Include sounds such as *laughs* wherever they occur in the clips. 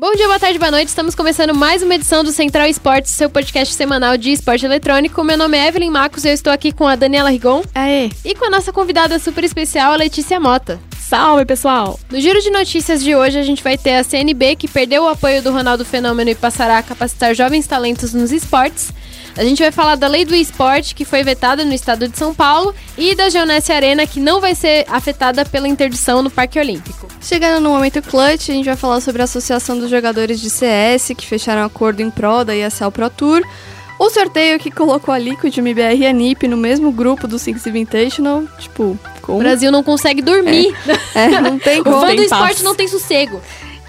Bom dia, boa tarde, boa noite. Estamos começando mais uma edição do Central Esportes, seu podcast semanal de esporte eletrônico. Meu nome é Evelyn Marcos e eu estou aqui com a Daniela Rigon. Aê! E com a nossa convidada super especial, a Letícia Mota. Salve, pessoal! No giro de notícias de hoje, a gente vai ter a CNB, que perdeu o apoio do Ronaldo Fenômeno e passará a capacitar jovens talentos nos esportes. A gente vai falar da lei do esporte, que foi vetada no estado de São Paulo, e da Geonesse Arena, que não vai ser afetada pela interdição no Parque Olímpico. Chegando no momento clutch, a gente vai falar sobre a Associação dos Jogadores de CS, que fecharam acordo em prol da ESL Pro Tour, o sorteio que colocou a Liquid, MBR e a NiP no mesmo grupo do Six Invitational, tipo... Como? O Brasil não consegue dormir. É, é não tem como. *laughs* O fã do esporte não tem sossego.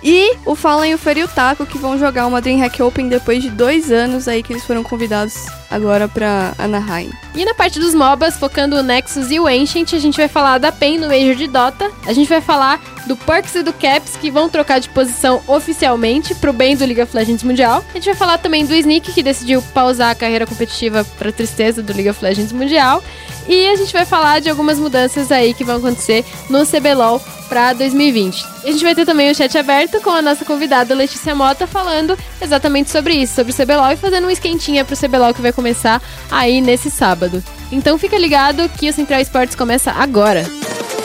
E o Fallen e o Feri Taco, que vão jogar uma DreamHack Open depois de dois anos aí que eles foram convidados agora pra Anaheim. E na parte dos MOBAs, focando o Nexus e o Ancient, a gente vai falar da PEN no Major de Dota. A gente vai falar do Perks e do Caps, que vão trocar de posição oficialmente pro bem do League of Legends Mundial. A gente vai falar também do Sneak, que decidiu pausar a carreira competitiva pra tristeza do League of Legends Mundial. E a gente vai falar de algumas mudanças aí que vão acontecer no CBLOL para 2020. E a gente vai ter também o chat aberto com a nossa convidada Letícia Mota falando exatamente sobre isso, sobre o CBLOL e fazendo um esquentinha pro CBLOL que vai começar aí nesse sábado. Então fica ligado que o Central Esportes começa agora. Vai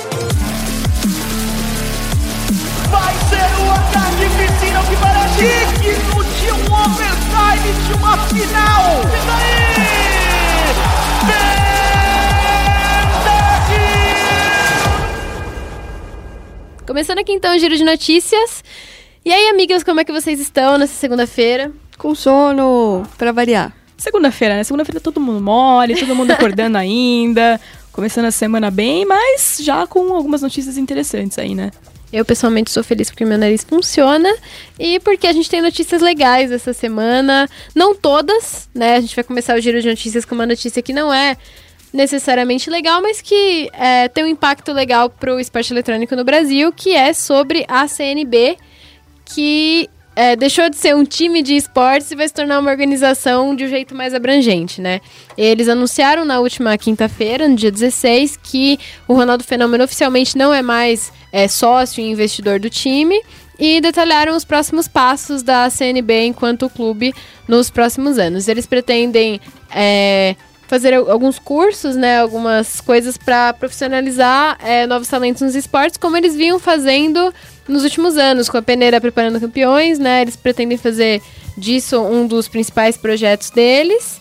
digno de um overtime de uma final. E daí? Começando aqui então o giro de notícias. E aí, amigas, como é que vocês estão nessa segunda-feira? Com sono, para variar. Segunda-feira, né? Segunda-feira todo mundo mole, todo mundo acordando *laughs* ainda, começando a semana bem, mas já com algumas notícias interessantes aí, né? Eu pessoalmente sou feliz porque meu nariz funciona e porque a gente tem notícias legais essa semana. Não todas, né? A gente vai começar o giro de notícias com uma notícia que não é necessariamente legal, mas que é, tem um impacto legal para o esporte eletrônico no Brasil, que é sobre a CNB, que é, deixou de ser um time de esportes e vai se tornar uma organização de um jeito mais abrangente, né? Eles anunciaram na última quinta-feira, no dia 16, que o Ronaldo Fenômeno oficialmente não é mais é, sócio e investidor do time e detalharam os próximos passos da CNB enquanto clube nos próximos anos. Eles pretendem é, fazer alguns cursos, né, algumas coisas para profissionalizar é, novos talentos nos esportes, como eles vinham fazendo nos últimos anos, com a peneira preparando campeões, né, eles pretendem fazer disso um dos principais projetos deles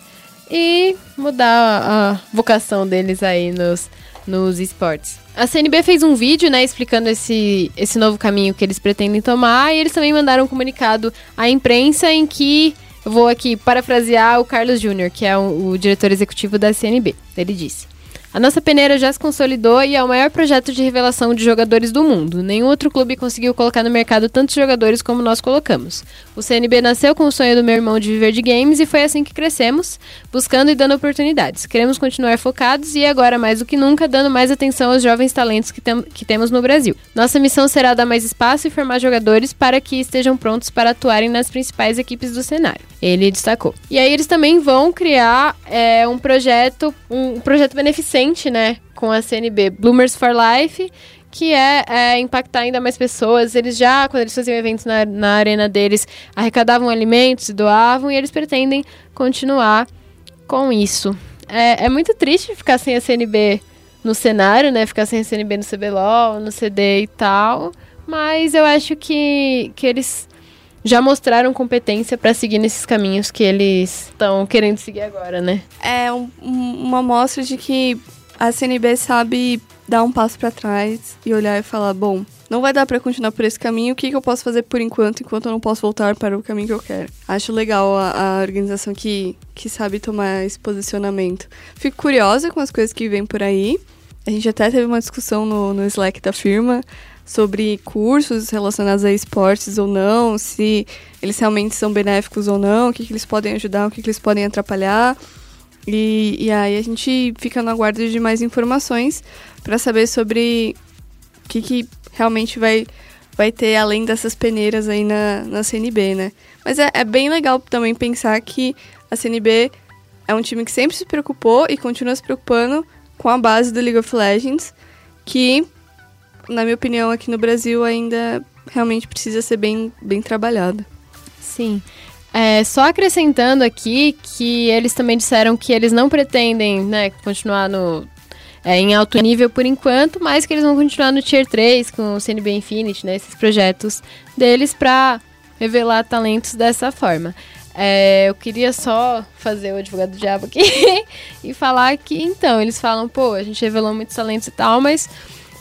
e mudar a vocação deles aí nos, nos esportes. A CNB fez um vídeo, né, explicando esse, esse novo caminho que eles pretendem tomar e eles também mandaram um comunicado à imprensa em que vou aqui parafrasear o Carlos Júnior, que é o, o diretor executivo da CNB. Ele disse: a nossa peneira já se consolidou e é o maior projeto de revelação de jogadores do mundo. Nenhum outro clube conseguiu colocar no mercado tantos jogadores como nós colocamos. O CNB nasceu com o sonho do meu irmão de viver de games e foi assim que crescemos, buscando e dando oportunidades. Queremos continuar focados e agora mais do que nunca dando mais atenção aos jovens talentos que, tem, que temos no Brasil. Nossa missão será dar mais espaço e formar jogadores para que estejam prontos para atuarem nas principais equipes do cenário. Ele destacou. E aí eles também vão criar é, um projeto, um projeto beneficente né, com a CNB Bloomers for Life, que é, é, impactar ainda mais pessoas. Eles já, quando eles faziam eventos na, na arena deles, arrecadavam alimentos e doavam, e eles pretendem continuar com isso. É, é muito triste ficar sem a CNB no cenário, né? Ficar sem a CNB no CBLOL, no CD e tal. Mas eu acho que, que eles já mostraram competência para seguir nesses caminhos que eles estão querendo seguir agora, né? É um, uma mostra de que a CNB sabe dar um passo para trás e olhar e falar, bom, não vai dar para continuar por esse caminho, o que, que eu posso fazer por enquanto, enquanto eu não posso voltar para o caminho que eu quero. Acho legal a, a organização que, que sabe tomar esse posicionamento. Fico curiosa com as coisas que vêm por aí. A gente até teve uma discussão no, no Slack da firma sobre cursos relacionados a esportes ou não, se eles realmente são benéficos ou não, o que, que eles podem ajudar, o que, que eles podem atrapalhar. E, e aí a gente fica no aguardo de mais informações para saber sobre o que, que realmente vai, vai ter além dessas peneiras aí na, na CNB, né? Mas é, é bem legal também pensar que a CNB é um time que sempre se preocupou e continua se preocupando com a base do League of Legends, que na minha opinião, aqui no Brasil ainda realmente precisa ser bem, bem trabalhada. Sim. É, só acrescentando aqui que eles também disseram que eles não pretendem né, continuar no, é, em alto nível por enquanto, mas que eles vão continuar no Tier 3 com o CNB Infinity, né, esses projetos deles para revelar talentos dessa forma. É, eu queria só fazer o advogado do diabo aqui *laughs* e falar que, então, eles falam, pô, a gente revelou muitos talentos e tal, mas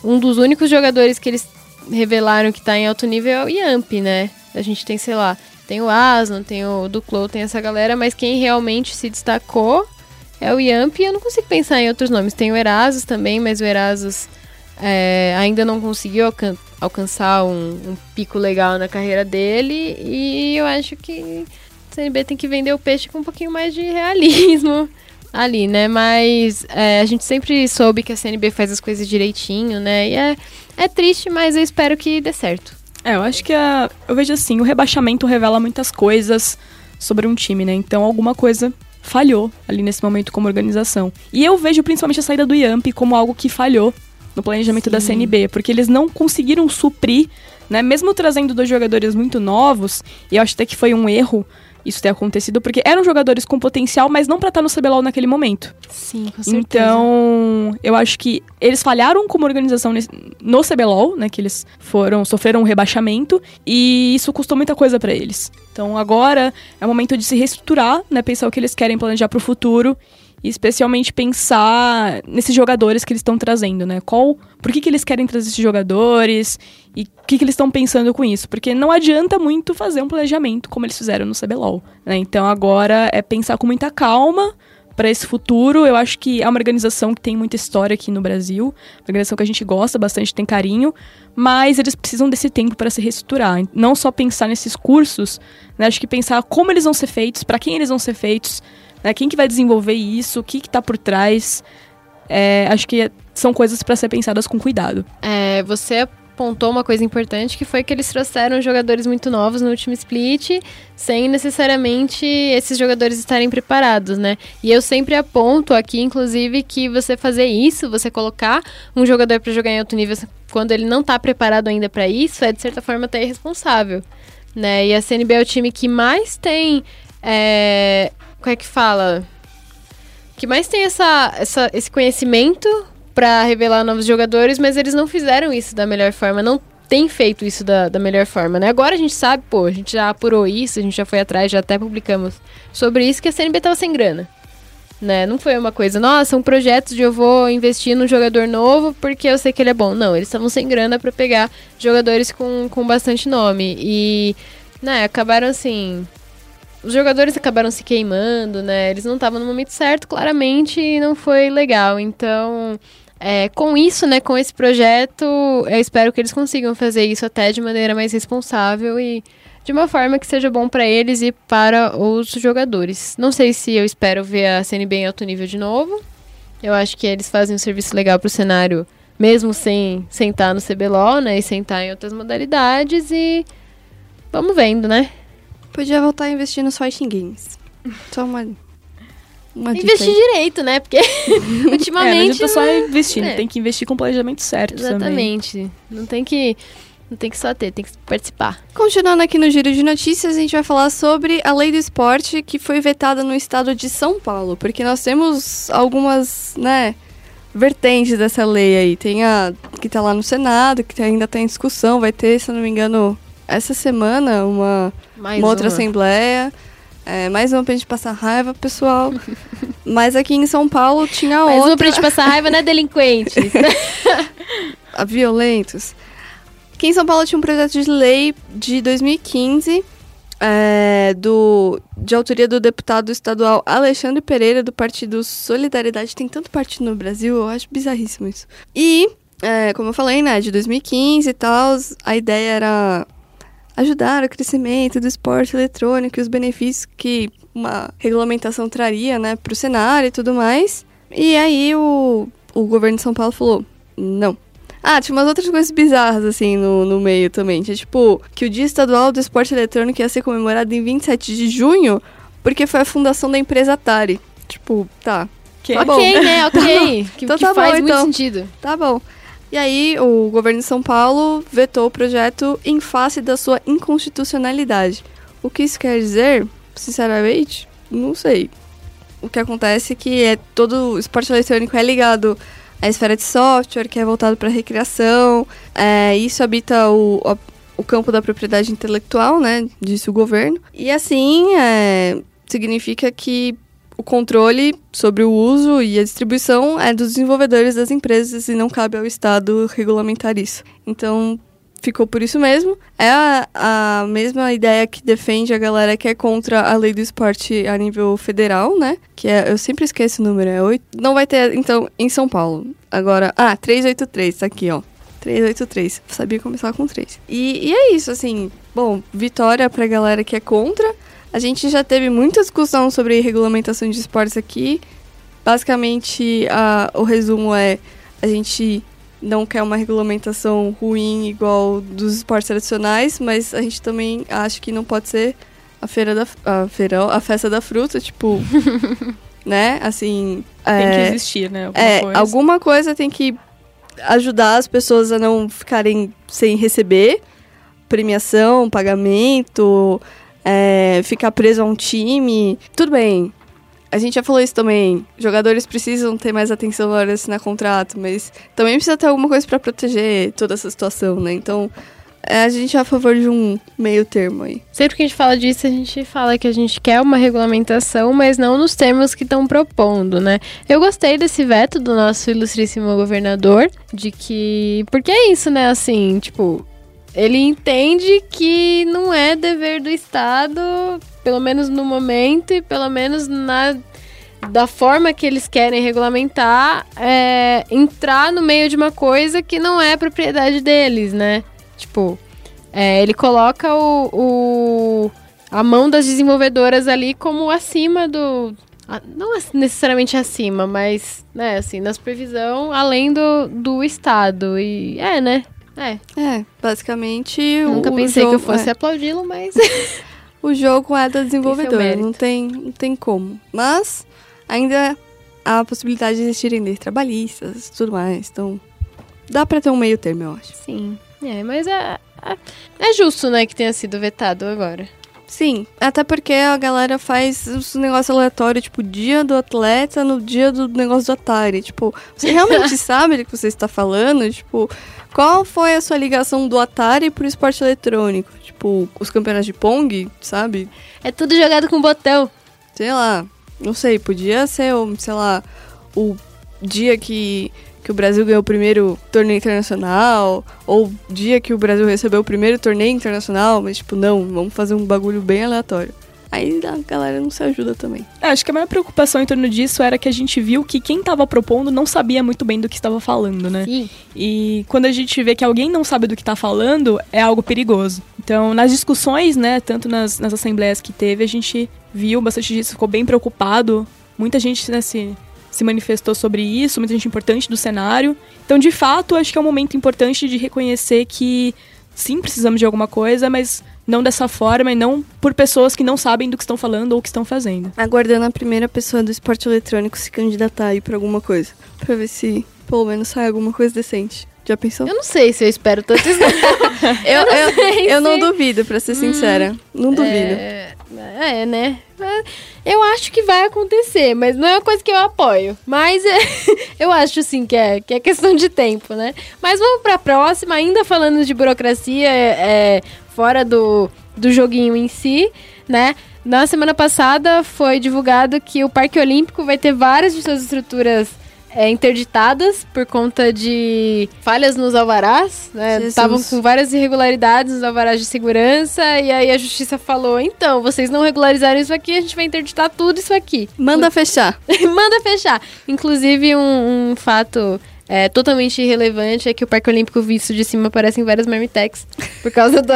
um dos únicos jogadores que eles revelaram que tá em alto nível é o Yamp, né? A gente tem, sei lá, tem o Aslan, tem o Duclo, tem essa galera, mas quem realmente se destacou é o Yamp e eu não consigo pensar em outros nomes. Tem o Erasus também, mas o Erasus é, ainda não conseguiu alcan alcançar um, um, pico legal na carreira dele e eu acho que o CNB tem que vender o peixe com um pouquinho mais de realismo ali, né? Mas é, a gente sempre soube que a CNB faz as coisas direitinho, né? E é, é triste, mas eu espero que dê certo. É, eu acho que a, eu vejo assim, o rebaixamento revela muitas coisas sobre um time, né? Então alguma coisa falhou ali nesse momento como organização. E eu vejo principalmente a saída do Yamp como algo que falhou no planejamento Sim. da CNB, porque eles não conseguiram suprir, né? Mesmo trazendo dois jogadores muito novos, e eu acho até que foi um erro isso ter acontecido, porque eram jogadores com potencial, mas não para estar no CBLOL naquele momento. Sim, com certeza. Então, eu acho que eles falharam como organização no CBLOL, né, que eles foram sofreram um rebaixamento e isso custou muita coisa para eles. Então, agora é o momento de se reestruturar, né, pensar o que eles querem planejar para o futuro especialmente pensar nesses jogadores que eles estão trazendo, né? Qual, por que, que eles querem trazer esses jogadores e o que, que eles estão pensando com isso? Porque não adianta muito fazer um planejamento como eles fizeram no CBLOL, né? Então agora é pensar com muita calma para esse futuro. Eu acho que é uma organização que tem muita história aqui no Brasil, uma organização que a gente gosta bastante, tem carinho, mas eles precisam desse tempo para se reestruturar. Não só pensar nesses cursos, né? Acho que pensar como eles vão ser feitos, para quem eles vão ser feitos, né? Quem que vai desenvolver isso? O que que tá por trás? É, acho que são coisas para ser pensadas com cuidado. É, você apontou uma coisa importante que foi que eles trouxeram jogadores muito novos no último split, sem necessariamente esses jogadores estarem preparados, né? E eu sempre aponto aqui, inclusive, que você fazer isso, você colocar um jogador para jogar em alto nível quando ele não tá preparado ainda para isso, é de certa forma até irresponsável, né? E a CNB é o time que mais tem é, como é que fala? Que mais tem essa, essa, esse conhecimento para revelar novos jogadores, mas eles não fizeram isso da melhor forma, não tem feito isso da, da melhor forma, né? Agora a gente sabe, pô, a gente já apurou isso, a gente já foi atrás, já até publicamos sobre isso que a CNB tava sem grana. Né? Não foi uma coisa, nossa, um projeto de eu vou investir num jogador novo porque eu sei que ele é bom. Não, eles estavam sem grana para pegar jogadores com, com bastante nome. E, né, acabaram assim, os jogadores acabaram se queimando, né? Eles não estavam no momento certo, claramente, e não foi legal. Então, é, com isso, né, com esse projeto, eu espero que eles consigam fazer isso até de maneira mais responsável e de uma forma que seja bom para eles e para os jogadores. Não sei se eu espero ver a CNB em alto nível de novo. Eu acho que eles fazem um serviço legal para o cenário, mesmo sem sentar no CBLOL, né, e sentar em outras modalidades e vamos vendo, né? Podia voltar a investir nos fighting games. Só uma. uma investir direito, né? Porque *laughs* ultimamente. É, não adianta só investir, é. tem que investir com o planejamento certo. Exatamente. Também. Não tem que. Não tem que só ter, tem que participar. Continuando aqui no Giro de Notícias, a gente vai falar sobre a lei do esporte que foi vetada no estado de São Paulo. Porque nós temos algumas, né, vertentes dessa lei aí. Tem a que tá lá no Senado, que ainda tá em discussão. Vai ter, se eu não me engano, essa semana uma, uma, uma outra assembleia. É, mais uma pra gente passar raiva, pessoal. *laughs* Mas aqui em São Paulo tinha mais outra. Mais uma pra gente passar raiva, né, delinquentes? *laughs* violentos. Aqui em São Paulo tinha um projeto de lei de 2015, é, do, de autoria do deputado estadual Alexandre Pereira, do partido Solidariedade. Tem tanto partido no Brasil, eu acho bizarríssimo isso. E, é, como eu falei, né, de 2015 e tal, a ideia era ajudar o crescimento do esporte eletrônico e os benefícios que uma regulamentação traria, né, para o cenário e tudo mais. E aí o, o governo de São Paulo falou, não. Ah, tinha umas outras coisas bizarras, assim, no, no meio também. Tinha, tipo, que o Dia Estadual do Esporte Eletrônico ia ser comemorado em 27 de junho, porque foi a fundação da empresa Atari. Tipo, tá. Que? Tá ok, bom. né? Ok. *laughs* que, então que tá faz bom, muito então. sentido. Tá bom. E aí, o governo de São Paulo vetou o projeto em face da sua inconstitucionalidade. O que isso quer dizer? Sinceramente, não sei. O que acontece é que é todo o esporte eletrônico é ligado à esfera de software, que é voltado para recreação. É, isso habita o, a- o campo da propriedade intelectual, né? Disse o governo. E assim, é, significa que o controle sobre o uso e a distribuição é dos desenvolvedores das empresas e não cabe ao Estado regulamentar isso. Então, ficou por isso mesmo. É a, a mesma ideia que defende a galera que é contra a lei do esporte a nível federal, né? Que é, eu sempre esqueço o número, é oito. Não vai ter, então, em São Paulo. Agora, ah, 383, tá aqui, ó. 383. Sabia começar com 3. E, e é isso, assim. Bom, vitória pra galera que é contra. A gente já teve muita discussão sobre regulamentação de esportes aqui. Basicamente, a, o resumo é: a gente não quer uma regulamentação ruim igual dos esportes tradicionais, mas a gente também acha que não pode ser a feira da a feira, a festa da fruta, tipo, *laughs* né? Assim, Tem é, que existir, né? Alguma é, coisa. alguma coisa tem que ajudar as pessoas a não ficarem sem receber premiação, pagamento, é, ficar preso a um time. Tudo bem. A gente já falou isso também. Jogadores precisam ter mais atenção na hora de assinar contrato, mas também precisa ter alguma coisa pra proteger toda essa situação, né? Então, é, a gente é a favor de um meio termo aí. Sempre que a gente fala disso, a gente fala que a gente quer uma regulamentação, mas não nos termos que estão propondo, né? Eu gostei desse veto do nosso ilustríssimo governador, de que. Porque é isso, né? Assim, tipo, ele entende que não é dever do Estado, pelo menos no momento e pelo menos na. Da forma que eles querem regulamentar, é, entrar no meio de uma coisa que não é propriedade deles, né? Tipo, é, ele coloca o, o- a mão das desenvolvedoras ali como acima do. Não necessariamente acima, mas, né, assim, na supervisão além do, do Estado. E é, né? É. É, basicamente. Eu nunca pensei jogo, que eu fosse é. aplaudi-lo, mas. *laughs* O jogo é da desenvolvedora, mérito. não tem, não tem como. Mas ainda há a possibilidade de existirem leis trabalhistas e tudo mais. Então, dá pra ter um meio termo, eu acho. Sim. É, mas é, é, é justo, né, que tenha sido vetado agora. Sim, até porque a galera faz os negócios aleatórios, tipo, dia do atleta no dia do negócio do Atari. Tipo, você realmente *laughs* sabe do que você está falando? Tipo, qual foi a sua ligação do Atari pro esporte eletrônico? Tipo, os campeonatos de Pong, sabe? É tudo jogado com botão. sei lá, não sei, podia ser, sei lá, o dia que, que o Brasil ganhou o primeiro torneio internacional, ou o dia que o Brasil recebeu o primeiro torneio internacional, mas tipo, não, vamos fazer um bagulho bem aleatório. Aí a galera não se ajuda também. É, Acho que a maior preocupação em torno disso era que a gente viu que quem tava propondo não sabia muito bem do que estava falando, né? Sim. E quando a gente vê que alguém não sabe do que tá falando, é algo perigoso. Então, nas discussões, né, tanto nas, nas assembleias que teve, a gente viu bastante disso, ficou bem preocupado. Muita gente né, se, se manifestou sobre isso, muita gente importante do cenário. Então, de fato, acho que é um momento importante de reconhecer que sim, precisamos de alguma coisa, mas não dessa forma e não por pessoas que não sabem do que estão falando ou o que estão fazendo. Aguardando a primeira pessoa do esporte eletrônico se candidatar aí pra alguma coisa. Pra ver se pelo menos sai alguma coisa decente. Já pensou? Eu não sei se eu espero tanto isso. *laughs* Eu, eu, sei eu não se- duvido, pra ser sincera. Não duvido. É, é, né? Eu acho que vai acontecer, mas não é uma coisa que eu apoio. Mas é, *laughs* eu acho sim que é, que é questão de tempo, né? Mas vamos pra próxima, ainda falando de burocracia, é, é, fora do, do joguinho em si, né? Na semana passada foi divulgado que o Parque Olímpico vai ter várias de suas estruturas é, interditadas por conta de falhas nos alvarás, né? Estavam com várias irregularidades nos alvarás de segurança e aí a justiça falou: então, vocês não regularizaram isso aqui, a gente vai interditar tudo isso aqui. Manda fechar. *laughs* Manda fechar. Inclusive, um, um fato é, totalmente irrelevante é que o Parque Olímpico visto de cima parecem várias marmitex. Por causa do,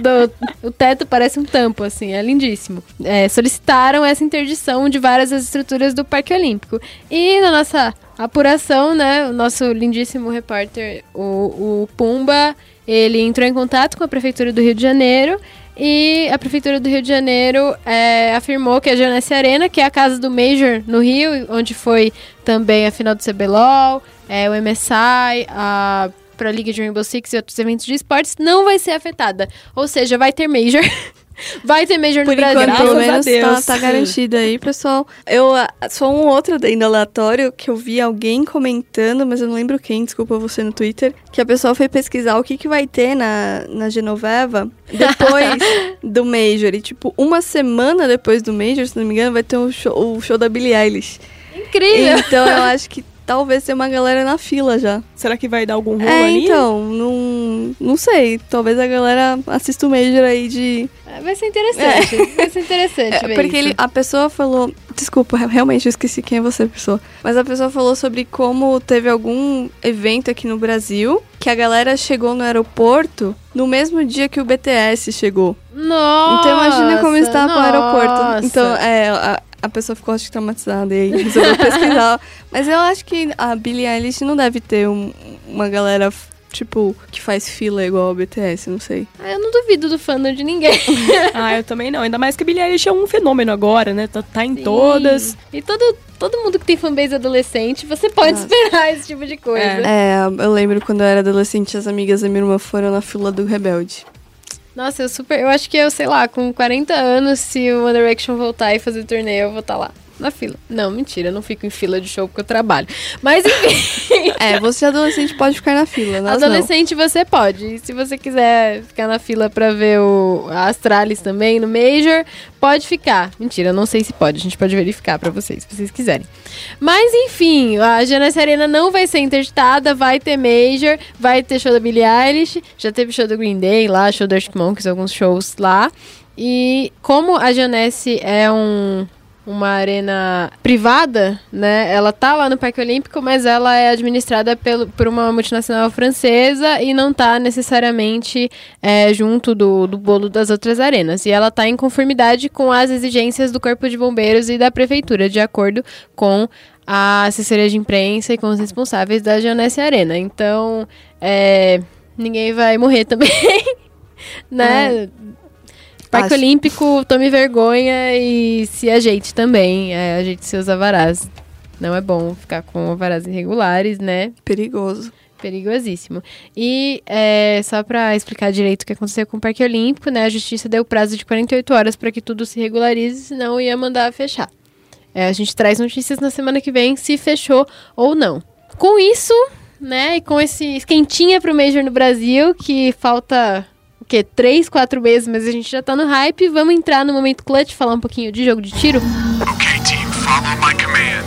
do. O teto parece um tampo, assim, é lindíssimo. É, solicitaram essa interdição de várias das estruturas do Parque Olímpico. E na nossa apuração, né, o nosso lindíssimo repórter, o, o Pumba, ele entrou em contato com a Prefeitura do Rio de Janeiro e a Prefeitura do Rio de Janeiro é, afirmou que a Janesse Arena, que é a casa do Major no Rio, onde foi também a final do CBLOL, é, o MSI, a Pro League de Rainbow Six e outros eventos de esportes, não vai ser afetada. Ou seja, vai ter Major. *laughs* vai ter Major Por no Brasil. enquanto, pelo menos, tá, tá garantido aí, pessoal. Eu, ah, só um outro adendo aleatório que eu vi alguém comentando, mas eu não lembro quem, desculpa você no Twitter, que a pessoa foi pesquisar o que, que vai ter na, na Genoveva depois *laughs* do Major. E, tipo, uma semana depois do Major, se não me engano, vai ter um show, o show da Billie Eilish. Incrível! Então, eu acho que talvez tenha uma galera na fila já. Será que vai dar algum rolo É, ali? então, não, não sei. Talvez a galera assista o Major aí de Vai ser interessante. Vai ser interessante. É, ver porque isso. ele, a pessoa falou. Desculpa, realmente eu esqueci quem é você, pessoa. Mas a pessoa falou sobre como teve algum evento aqui no Brasil que a galera chegou no aeroporto no mesmo dia que o BTS chegou. Nossa! então imagina como está no nossa. aeroporto. Então, é, a, a pessoa ficou acho que traumatizada e aí resolveu pesquisar. *laughs* Mas eu acho que a Billie Eilish não deve ter um- uma galera. Tipo, que faz fila igual ao BTS, não sei. Ah, Eu não duvido do fandom de ninguém. *laughs* Ah, eu também não. Ainda mais que a Billie Eilish é um fenômeno agora, né? Tá, tá em Sim. todas. E todo, todo mundo que tem fanbase adolescente, você pode Nossa. esperar esse tipo de coisa. É, eu lembro quando eu era adolescente, as amigas da minha irmã foram na fila do Rebelde. Nossa, eu super. Eu acho que eu, sei lá, com 40 anos, se o One Direction voltar e fazer turnê, eu vou estar lá. Na fila. Não, mentira, eu não fico em fila de show porque eu trabalho. Mas enfim, *laughs* É, você adolescente pode ficar na fila, nós adolescente você pode. E se você quiser ficar na fila pra ver o a Astralis também no Major, pode ficar. Mentira, eu não sei se pode. A gente pode verificar pra vocês, se vocês quiserem. Mas enfim, a Janessa Arena não vai ser interditada, vai ter Major, vai ter show da Billie Eilish, já teve show do Green Day lá, show do Arctic Monkeys, alguns shows lá. E como a Janesse é um uma arena privada, né? Ela tá lá no Parque Olímpico, mas ela é administrada pelo, por uma multinacional francesa e não tá necessariamente é, junto do, do bolo das outras arenas. E ela tá em conformidade com as exigências do Corpo de Bombeiros e da Prefeitura, de acordo com a assessoria de imprensa e com os responsáveis da Janesse Arena. Então, é, ninguém vai morrer também, *laughs* né? Parque Acho- Olímpico, tome vergonha e se ajeite também. É, ajeite seus avarás. Não é bom ficar com avarás irregulares, né? Perigoso. Perigosíssimo. E é, só pra explicar direito o que aconteceu com o Parque Olímpico, né? A justiça deu prazo de 48 horas para que tudo se regularize, senão ia mandar fechar. É, a gente traz notícias na semana que vem se fechou ou não. Com isso, né, e com esse esquentinha pro Major no Brasil, que falta quê? Três, quatro meses, mas a gente já tá no hype. Vamos entrar no momento clutch, falar um pouquinho de jogo de tiro. Okay, team, follow my command.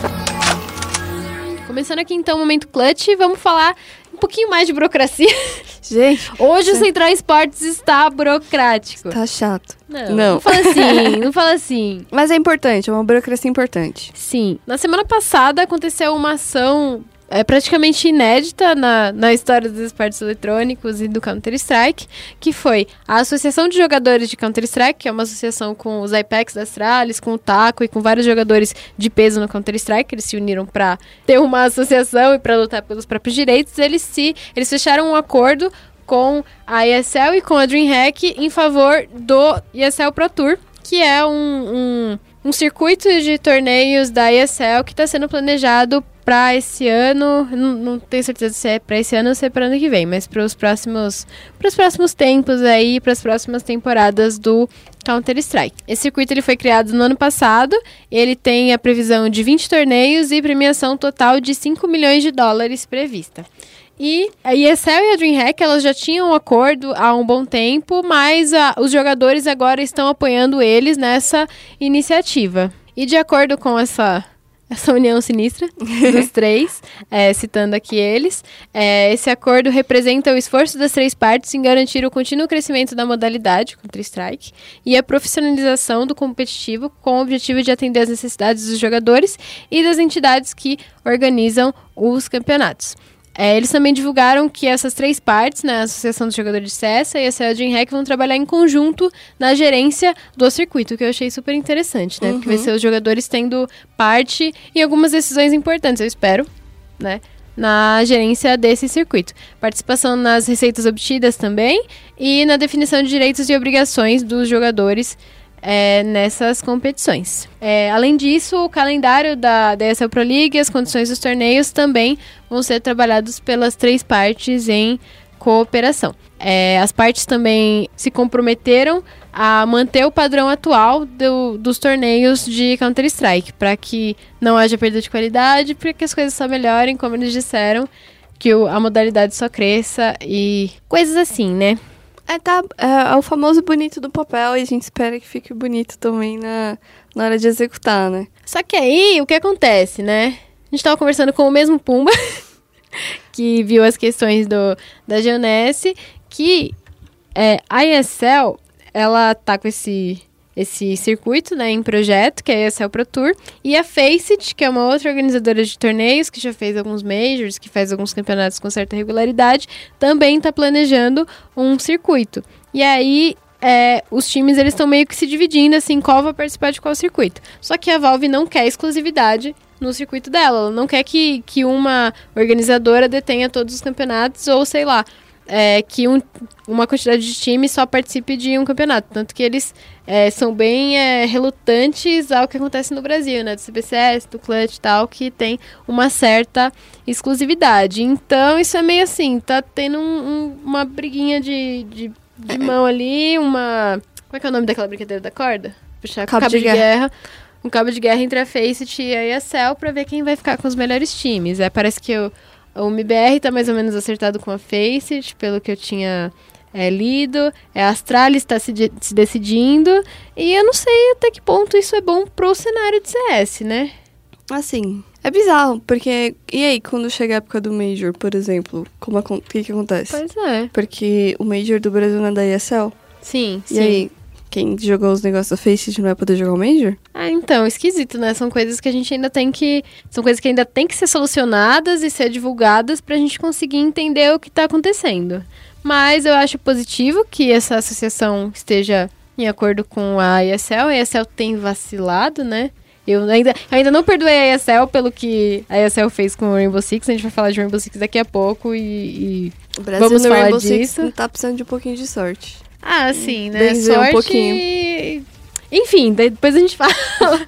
Começando aqui então o momento clutch, vamos falar um pouquinho mais de burocracia. *laughs* Gente, Hoje o Central Esportes está burocrático. tá chato. Não, Não. não fala assim, *laughs* não fala assim. Mas é importante, é uma burocracia importante. Sim. Na semana passada aconteceu uma ação é, praticamente inédita na, na história dos esportes eletrônicos e do Counter-Strike, que foi a Associação de Jogadores de Counter-Strike, que é uma associação com os IPEX da Astralis, com o Taco e com vários jogadores de peso no Counter-Strike. Eles se uniram para ter uma associação e para lutar pelos próprios direitos. Eles se eles fecharam um acordo com a ESL e com a DreamHack em favor do ESL Pro Tour, que é um, um, um circuito de torneios da ESL que está sendo planejado para esse ano. Não, não tenho certeza se é para esse ano ou se é para ano que vem, mas para os próximos, pros próximos tempos aí, para as próximas temporadas do Counter Strike. Esse circuito ele foi criado no ano passado. Ele tem a previsão de 20 torneios e premiação total de 5 milhões de dólares prevista. E a ESL e a DreamHack, elas já tinham um acordo há um bom tempo, mas a- os jogadores agora estão apoiando eles nessa iniciativa. E de acordo com essa, essa união sinistra dos *laughs* três, é, citando aqui eles, é, esse acordo representa o esforço das três partes em garantir o contínuo crescimento da modalidade Counter-Strike e a profissionalização do competitivo com o objetivo de atender às necessidades dos jogadores e das entidades que organizam os campeonatos. É, eles também divulgaram que essas três partes, né, a Associação dos Jogadores de CS e a CL DreamHack, vão trabalhar em conjunto na gerência do circuito, que eu achei super interessante, né? Porque vai ser os jogadores tendo parte em algumas decisões importantes, eu espero, né? Na gerência desse circuito. Participação nas receitas obtidas também e na definição de direitos e obrigações dos jogadores é, nessas competições. É, além disso, o calendário da, ESL Pro League e as condições dos torneios também vão ser trabalhados pelas três partes em cooperação. É, as partes também se comprometeram a manter o padrão atual do- dos torneios de Counter-Strike, para que não haja perda de qualidade, para que as coisas só melhorem, como eles disseram, que o- a modalidade só cresça e coisas assim, né? É, tá, é, é o famoso bonito do papel e a gente espera que fique bonito também na, na hora de executar, né? Só que aí, o que acontece, né? A gente tava conversando com o mesmo Pumba, *laughs* que viu as questões do, da Geonesse, que é, a ESL, ela tá com esse, esse circuito, né, em projeto, que é a ESL Pro Tour, e a Faceit, que é uma outra organizadora de torneios, que já fez alguns majors, que faz alguns campeonatos com certa regularidade, também tá planejando um circuito. E aí, é, os times eles estão meio que se dividindo assim qual vai participar de qual circuito. Só que a Valve não quer exclusividade no circuito dela. Ela não quer que, que uma organizadora detenha todos os campeonatos ou sei lá. É, que um- uma quantidade de times só participe de um campeonato. Tanto que eles é, são bem é, relutantes ao que acontece no Brasil, né? Do CBCS, do Clutch e tal, que tem uma certa exclusividade. Então, isso é meio assim, tá tendo um- um- uma briguinha de, de, de mão ali, uma... Como é que é o nome daquela brincadeira da corda? Puxar Cabo cabo, de de, guerra. Um cabo de guerra entre a Faceit e a ESL pra ver quem vai ficar com os melhores times. É, parece que o, o MBR tá mais ou menos acertado com a Faceit, pelo que eu tinha é, lido. É, a Astralis está se, de- se decidindo. E eu não sei até que ponto isso é bom pro cenário de CS, né? Assim, é bizarro, porque. E aí, quando chega a época do Major, por exemplo, como o que, que acontece? Pois é. Porque o Major do Brasil não é da ESL. Sim, sim. E aí, quem jogou os negócios da Faceit não vai poder jogar o Major? Ah, então, esquisito, né? São coisas que a gente ainda tem que. São coisas que ainda tem que ser solucionadas e ser divulgadas pra gente conseguir entender o que tá acontecendo. Mas eu acho positivo que essa associação esteja em acordo com a ESL. A ESL tem vacilado, né? Eu ainda, ainda não perdoei a ESL pelo que a ESL fez com o Rainbow Six. A gente vai falar de Rainbow Six daqui a pouco e. e- O Brasil Vamos no falar Rainbow Six disso? tá precisando de um pouquinho de sorte. Ah, sim, né? Bem dizer, um Sorte. pouquinho. Enfim, daí depois a gente *laughs* fala.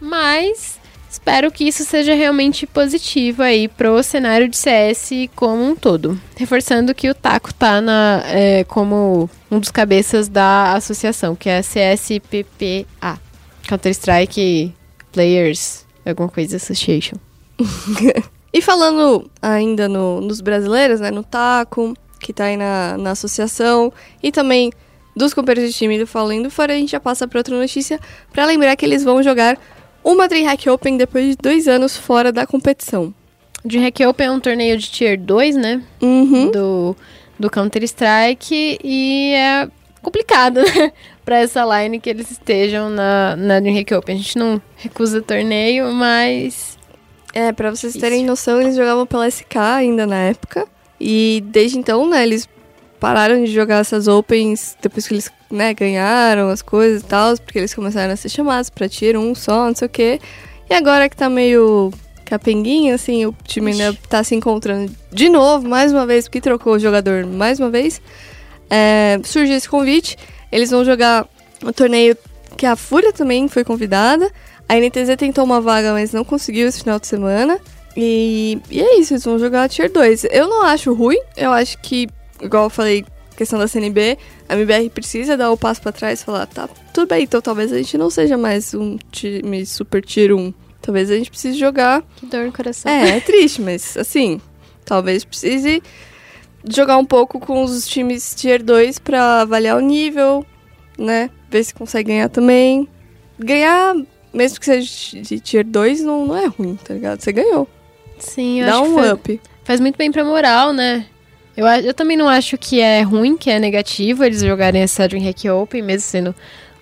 Mas espero que isso seja realmente positivo aí pro cenário de CS como um todo. Reforçando que o Taco tá na, é, como um dos cabeças da associação, que é a CSPPA. Counter-Strike Players, alguma coisa Association. *laughs* E falando ainda no- nos brasileiros, né? No Taco, que tá aí na, na associação, e também dos companheiros de time do Fallen do Fora, a gente já passa pra outra notícia pra lembrar que eles vão jogar uma DreamHack Open depois de dois anos fora da competição. Dreamhack Open é um torneio de Tier 2, né? Uhum. do, do Counter-Strike e é complicado, *laughs* né? pra essa line que eles estejam na, na DreamHack Open. A gente não recusa torneio, mas É, pra vocês terem noção, eles jogavam pela SK ainda na época. E desde então, né, eles pararam de jogar essas Opens depois que eles, né, ganharam as coisas e tal, porque eles começaram a ser chamados pra Tier 1 só, não sei o quê. E agora que tá meio capenguinho, assim, o time ainda tá se encontrando de novo, mais uma vez, porque trocou o jogador mais uma vez. É, surgiu esse convite. Eles vão jogar um torneio que a Fúria também foi convidada. A NTZ tentou uma vaga, mas não conseguiu esse final de semana. E, e é isso, eles vão jogar Tier 2. Eu não acho ruim, eu acho que, igual eu falei, questão da CNB, a MBR precisa dar o passo pra trás e falar, tá, tudo bem, então talvez a gente não seja mais um time super Tier 1. Talvez a gente precise jogar que dor no coração. é, é triste, mas assim, talvez precise jogar um pouco com os times Tier 2 pra avaliar o nível, né? Ver se consegue ganhar também. Ganhar, mesmo que seja de Tier 2, não, não é ruim, tá ligado? Você ganhou. Sim, eu Dá acho que um faz, up. faz muito bem pra moral, né? Eu, eu também não acho que é ruim, que é negativo eles jogarem essa DreamHack Open, mesmo sendo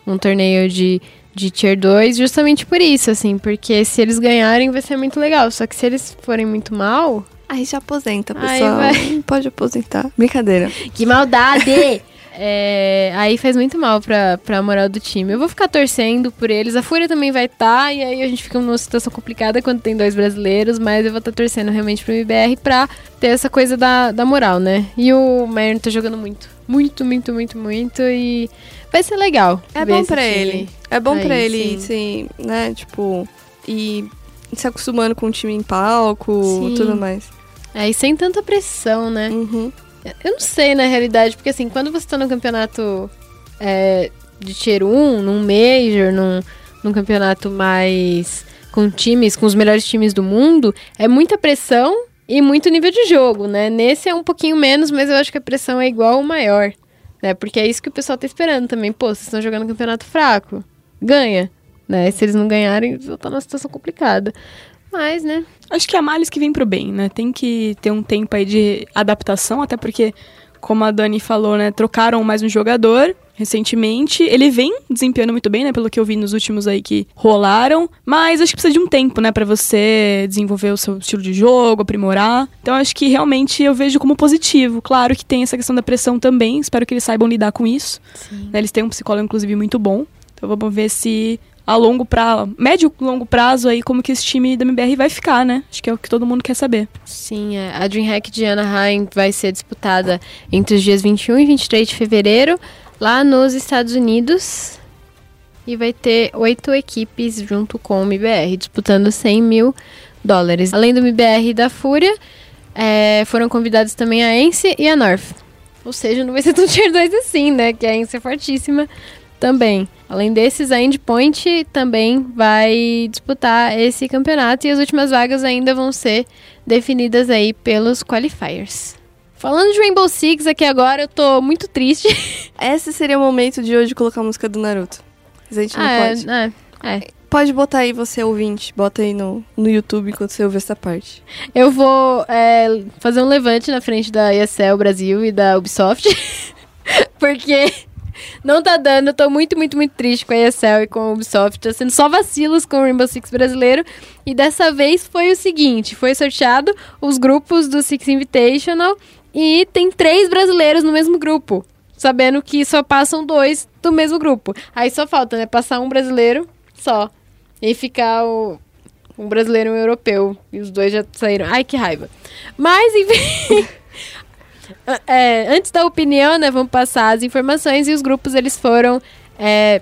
um torneio de, de Tier 2, justamente por isso, assim, porque se eles ganharem vai ser muito legal, só que se eles forem muito mal, Aí já aposenta, Aí pessoal. vai. Pode aposentar. Brincadeira. Que maldade! *laughs* É, aí faz muito mal pra, pra moral do time. Eu vou ficar torcendo por eles. A Fúria também vai estar. e aí a gente fica numa situação complicada quando tem dois brasileiros. Mas eu vou estar torcendo realmente pro MBR pra ter essa coisa da, da moral, né? E o Mayern tá jogando muito. Muito, muito, muito, muito. E Vai ser legal. É bom pra time. ele. É bom Aí, pra ele, sim. se, né, tipo, ir se acostumando com o time em palco Sim. e tudo mais. É, e sem tanta pressão, né? Uhum. Eu não sei, na realidade, porque assim, quando você tá no campeonato é, de Tier 1, num Major, num, num campeonato mais com times, com os melhores times do mundo, é muita pressão e muito nível de jogo, né? Nesse é um pouquinho menos, mas eu acho que a pressão é igual ou maior, né? Porque é isso que o pessoal tá esperando também. Pô, vocês estão jogando um campeonato fraco, ganha, né? Se eles não ganharem, vão estar numa situação complicada. Mas, né? Acho que é males que vem pro bem, né? Tem que ter um tempo aí de adaptação, até porque, como a Dani falou, né? Trocaram mais um jogador recentemente. Ele vem desempenhando muito bem, né? Pelo que eu vi nos últimos aí que rolaram. Mas acho que precisa de um tempo, né? Pra você desenvolver o seu estilo de jogo, aprimorar. Então acho que realmente eu vejo como positivo. Claro que tem essa questão da pressão também. Espero que eles saibam lidar com isso. Né, Eles têm um psicólogo, inclusive, muito bom. Então vamos ver se a longo prazo, médio longo prazo aí, como que esse time da MBR vai ficar, né? Acho que é o que todo mundo quer saber. Sim, é. a DreamHack de Anaheim vai ser disputada entre os dias 21 e 23 de fevereiro, lá nos Estados Unidos. E vai ter oito equipes junto com o MBR, disputando 100 mil dólares. Além do MBR e da Fúria, é, foram convidados também a Ence e a North. Ou seja, não vai ser tão *laughs* tier 2 assim, né? Que a Ence é fortíssima também. Além desses, a Endpoint também vai disputar esse campeonato e as últimas vagas ainda vão ser definidas aí pelos qualifiers. Falando de Rainbow Six aqui agora, eu tô muito triste. *laughs* Esse seria o momento de hoje colocar a música do Naruto. Mas a gente não Ah, pode. é, é, é. Pode botar aí você ouvinte, bota aí no, no YouTube enquanto você ouve essa parte. Eu vou é, fazer um levante na frente da ESL Brasil e da Ubisoft. *laughs* porque não tá dando. Tô muito, muito, muito triste com a ESL e com a Ubisoft. Tá sendo só vacilos com o Rainbow Six brasileiro. E dessa vez foi o seguinte: foi sorteado os grupos do Six Invitational e tem três brasileiros no mesmo grupo. Sabendo que só passam dois do mesmo grupo. Aí só falta, né? Passar um brasileiro só. E ficar o, um brasileiro e um europeu. E os dois já saíram. Ai, que raiva. Mas, *laughs* enfim. É, antes da opinião, né? Vamos passar as informações e os grupos eles foram é,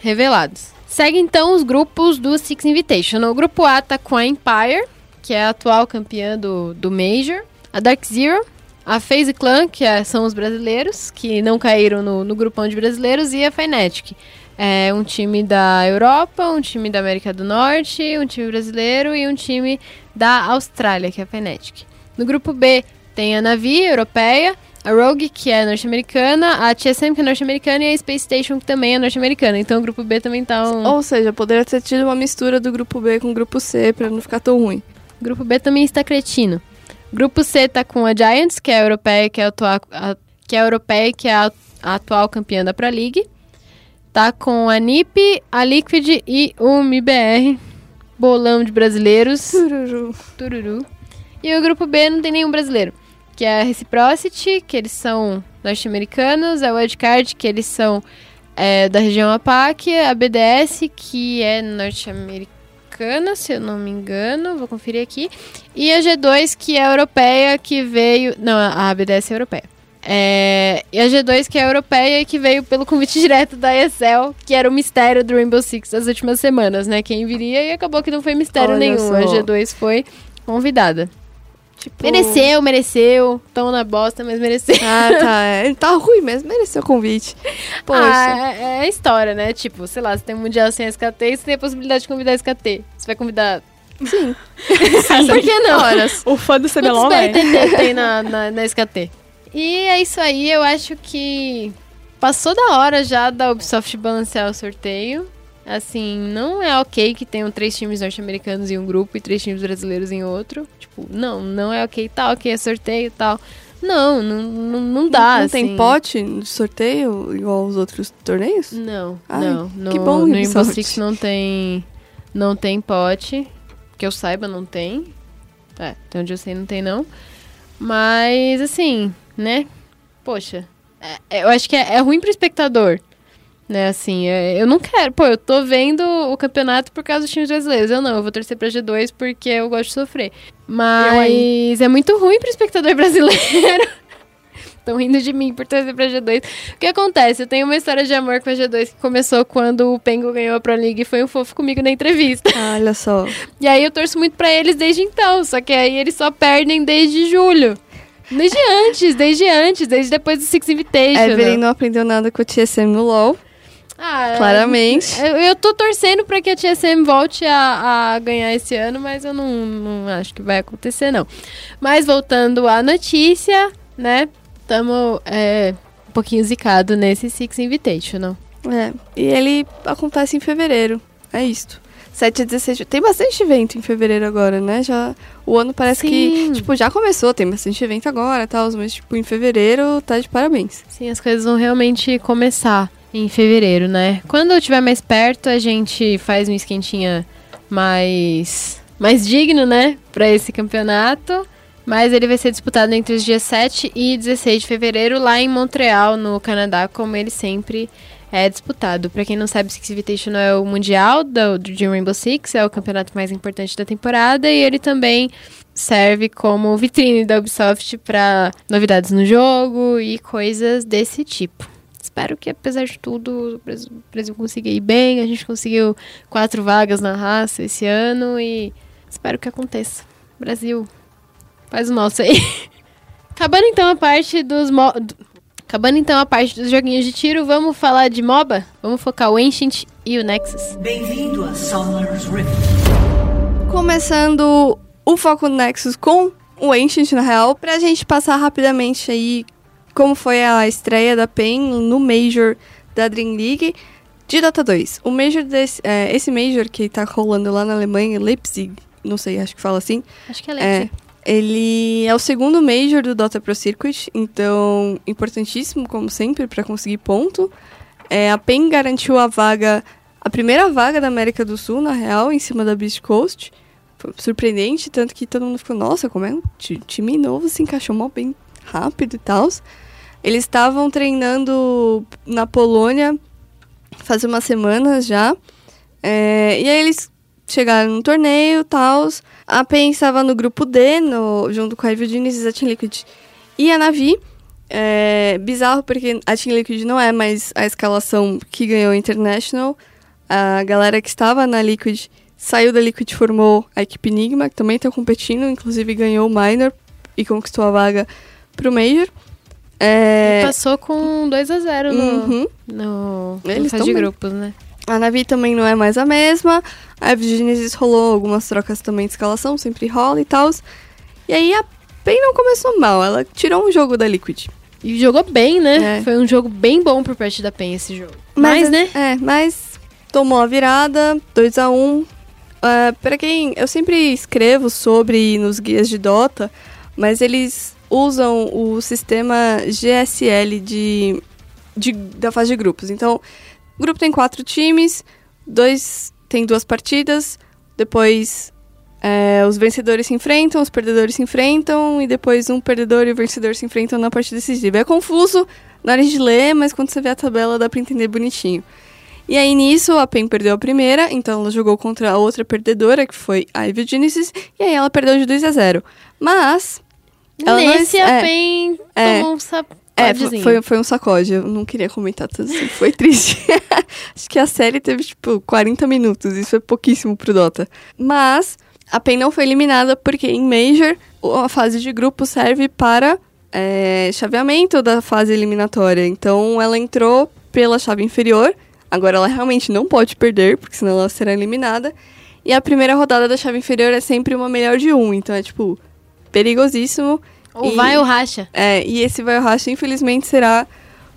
revelados. Segue então os grupos do Six Invitational. O grupo A tá com a Empire, que é a atual campeã do, do Major. A Dark Zero, a FaZe Clan, que é- são os brasileiros, que não caíram no, no grupão de brasileiros, e a Fnatic. É um time da Europa, um time da América do Norte, um time brasileiro e um time da Austrália, que é a Fnatic. No grupo B tem a Navi, europeia, a Rogue, que é norte-americana, a TSM, que é norte-americana, e a Space Station, que também é norte-americana. Então o grupo B também tá um... Ou seja, poderia ter tido uma mistura do grupo B com o grupo C pra não ficar tão ruim. Grupo B também está cretino. Grupo C tá com a Giants, que é a europeia, que é a, atua- a- que é a europeia, que é a, a atual campeã da Pro League. Tá com a NiP, a Liquid e o MBR. Bolão de brasileiros. Tururu. Tururu. E o grupo B não tem nenhum brasileiro. Que é a Reciprocity, que eles são norte-americanos. A Wildcard, que eles são é, da região APAC. A BDS, que é norte-americana, se eu não me engano. Vou conferir aqui. E a G2, que é europeia, que veio... Não, a BDS é europeia. É, e a G2, que é europeia e que veio pelo convite *laughs* direto da ESL, que era o mistério do Rainbow Six das últimas semanas, né? Quem viria e acabou que não foi mistério Olha nenhum. só. A G2 foi convidada. Tipo... Mereceu, mereceu. Tão na bosta, mas mereceu. Ah, tá. é. Ele *laughs* tá ruim mesmo, mereceu o convite. Poxa. Ah, é, é a história, né? Tipo, sei lá, você tem um mundial sem SKT e você tem a possibilidade de convidar SKT. Você vai convidar. *laughs* Sim. Por que não? Horas. O fã do CBLOL, Quantos velho. BRTT tem na, *laughs* na, na SKT? E é isso aí, eu acho que passou da hora já da Ubisoft balancear o sorteio. Assim, não é ok que tenham três times norte-americanos em um grupo e três times brasileiros em outro. Tipo, não, não é ok, tá ok, é sorteio e tal. Não, não, não, não dá, Não assim. tem pote de sorteio igual os outros torneios? Não, Ai, não. No, que bom, no Rainbow. Six não tem, não tem pote. Que eu saiba, não tem. É, até onde eu sei não tem não. Mas, assim, né? Poxa, é- eu acho que é, é ruim pro espectador. Né, assim, é- eu não quero. Pô, eu tô vendo o campeonato por causa dos times brasileiros. Eu não, eu vou torcer pra G2 porque eu gosto de sofrer. Mas é muito ruim pro espectador *laughs* brasileiro. Estão rindo de mim por torcer pra G2. O que acontece? Eu tenho uma história de amor com a G2 que começou quando o Pengo ganhou a Pro League e foi um fofo comigo na entrevista. Olha só. E aí eu torço muito pra eles desde então, só que aí eles só perdem desde julho. Desde antes, desde antes, desde depois do Six Invitation. Evelyn não aprendeu nada com o TSM no LoL, Ah, claramente. Eu, eu tô torcendo pra que a TSM volte a, a ganhar esse ano, mas eu não, não acho que vai acontecer, não. Mas voltando à notícia, né? Tamo é, um pouquinho zicado nesse Six Invitational. É, e ele acontece em fevereiro. É isto. 7 a 16. de- Tem bastante evento em fevereiro agora, né? Já o ano parece Sim. que, tipo, já começou, tem bastante evento agora, tal, mas tipo, em fevereiro tá de parabéns. Sim, as coisas vão realmente começar em fevereiro, né? Quando eu estiver mais perto, a gente faz um esquentinha mais, mais digno, né? Pra esse campeonato. Mas ele vai ser disputado entre os dias 7 e 16 de fevereiro, lá em Montreal, no Canadá, como ele sempre é disputado. Pra quem não sabe, Six Invitational é o mundial do de Rainbow Six, é o campeonato mais importante da temporada, e ele também serve como vitrine da Ubisoft para novidades no jogo e coisas desse tipo. Espero que, apesar de tudo, o Brasil, consiga ir bem. A gente conseguiu quatro vagas na raça esse ano e espero que aconteça. Brasil, faz o nosso aí. *laughs* Acabando então a parte dos mo do- Acabando então a parte dos joguinhos de tiro, vamos falar de MOBA? Vamos focar o Ancient e o Nexus. Bem-vindo a Summer's Rift. Começando o Foco Nexus com o Ancient, na real, pra gente passar rapidamente aí como foi a estreia da PEN no Major da Dream League de Dota 2. O Major desse, é, esse Major que tá rolando lá na Alemanha, Leipzig, não sei, acho que fala assim, Acho que é É, Leipzig. ele é o segundo Major do Dota Pro Circuit, então importantíssimo, como sempre, para conseguir ponto. É, a PEN garantiu a vaga, a primeira vaga da América do Sul, na real, em cima da Beast Coast. Surpreendente, tanto que todo mundo ficou, nossa, como é um ti- time novo, se encaixou mal bem rápido e tal. Eles estavam treinando na Polônia faz umas semanas já. É, e aí eles chegaram no torneio e tal. A PEN estava no grupo D, no, junto com a Evil Genesis, a Team Liquid e a Navi. É, bizarro porque a Team Liquid não é mais a escalação que ganhou o International. A galera que estava na Liquid saiu da Liquid formou a equipe Enigma, que também está competindo, inclusive ganhou o Minor e conquistou a vaga pro Major. É, Passou com 2 a 0 no, uhum. no, no Eles de grupos, né? A Navi também não é mais a mesma. A Genesis rolou algumas trocas também de escalação, sempre rola e tal. E aí a PEN não começou mal, ela tirou um jogo da Liquid. E jogou bem, né? É. Foi um jogo bem bom por parte da PEN esse jogo. Mas, né? É, mas tomou a virada, 2 a 1 um. É, Pra quem. Eu sempre escrevo sobre nos guias de Dota, mas eles usam o sistema GSL de, de- da fase de grupos. Então, o grupo tem quatro times, dois tem duas partidas, depois é, os vencedores se enfrentam, os perdedores se enfrentam, e depois um perdedor e o vencedor se enfrentam na partida decisiva. É confuso na hora de ler, mas quando você vê a tabela dá pra entender bonitinho. E aí nisso a PEN perdeu a primeira, então ela jogou contra a outra perdedora, que foi a Evil Genesis, e aí ela perdeu de 2 a 0. Mas. Ela não- Nesse a é, PEN é. tomou um é, sapadezinho. foi, foi um sacode. Eu não queria comentar tanto assim. Foi triste. *laughs* Acho que a série teve, tipo, 40 minutos. Isso é pouquíssimo pro Dota. Mas a PEN não foi eliminada porque em Major a fase de grupo serve para é, chaveamento da fase eliminatória. Então ela entrou pela chave inferior. Agora ela realmente não pode perder, porque senão ela será eliminada. E a primeira rodada da chave inferior é sempre uma melhor de um. Então é, tipo, perigosíssimo. Ou E- vai ou racha. é, e esse vai racha, infelizmente, será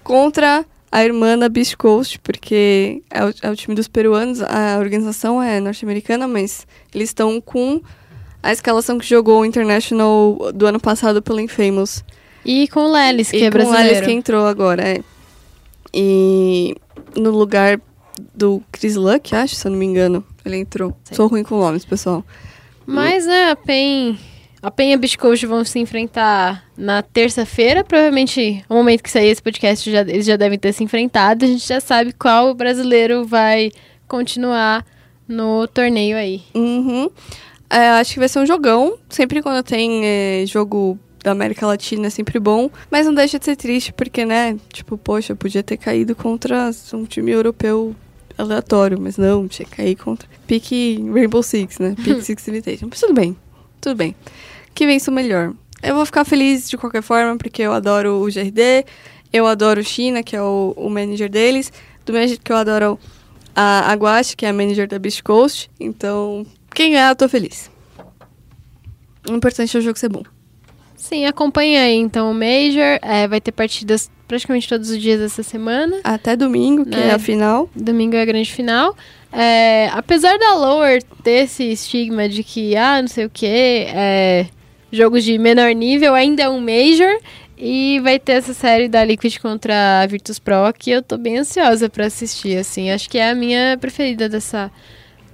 contra a irmã da Beast Coast, porque é o, é o time dos peruanos, a organização é norte-americana, mas eles estão com a escalação que jogou o International do ano passado pelo Infamous. E com o Lelis, que e é com o brasileiro. Que entrou agora, é. E no lugar do Chris Luck, acho, se eu não me engano, ele entrou. Sim. Sou ruim com nomes, pessoal. Mas, né, a PEN... A PEN a Beach Coast vão se enfrentar na terça-feira. Provavelmente, no momento que sair esse podcast, já, eles já devem ter se enfrentado. A gente já sabe qual brasileiro vai continuar no torneio aí. Uhum. É, acho que vai ser um jogão. Sempre quando tem é, jogo da América Latina é sempre bom, mas não deixa de ser triste porque, né, tipo, poxa, podia ter caído contra um time europeu aleatório, mas não, tinha que cair contra pique Rainbow Six, né? Pique *laughs* Six Invitation. Mas tudo bem, tudo bem. Que vença o melhor. Eu vou ficar feliz de qualquer forma, porque eu adoro o GRD, eu adoro o China, que é o, o manager deles, do mesmo jeito que eu adoro a Aguache, que é a manager da Beast Coast. Então, quem ganhar, eu tô feliz. O importante é o jogo ser bom. Sim, acompanha aí então o Major. É, vai ter partidas praticamente todos os dias dessa semana. Até domingo, que é, É. a final. Domingo é a grande final. É, apesar da Lower ter esse estigma de que, ah, não sei o que, é, jogos de menor nível, ainda é um Major. E vai ter essa série da Liquid contra a Virtus Pro que eu tô bem ansiosa pra assistir, assim. Acho que é a minha preferida dessa,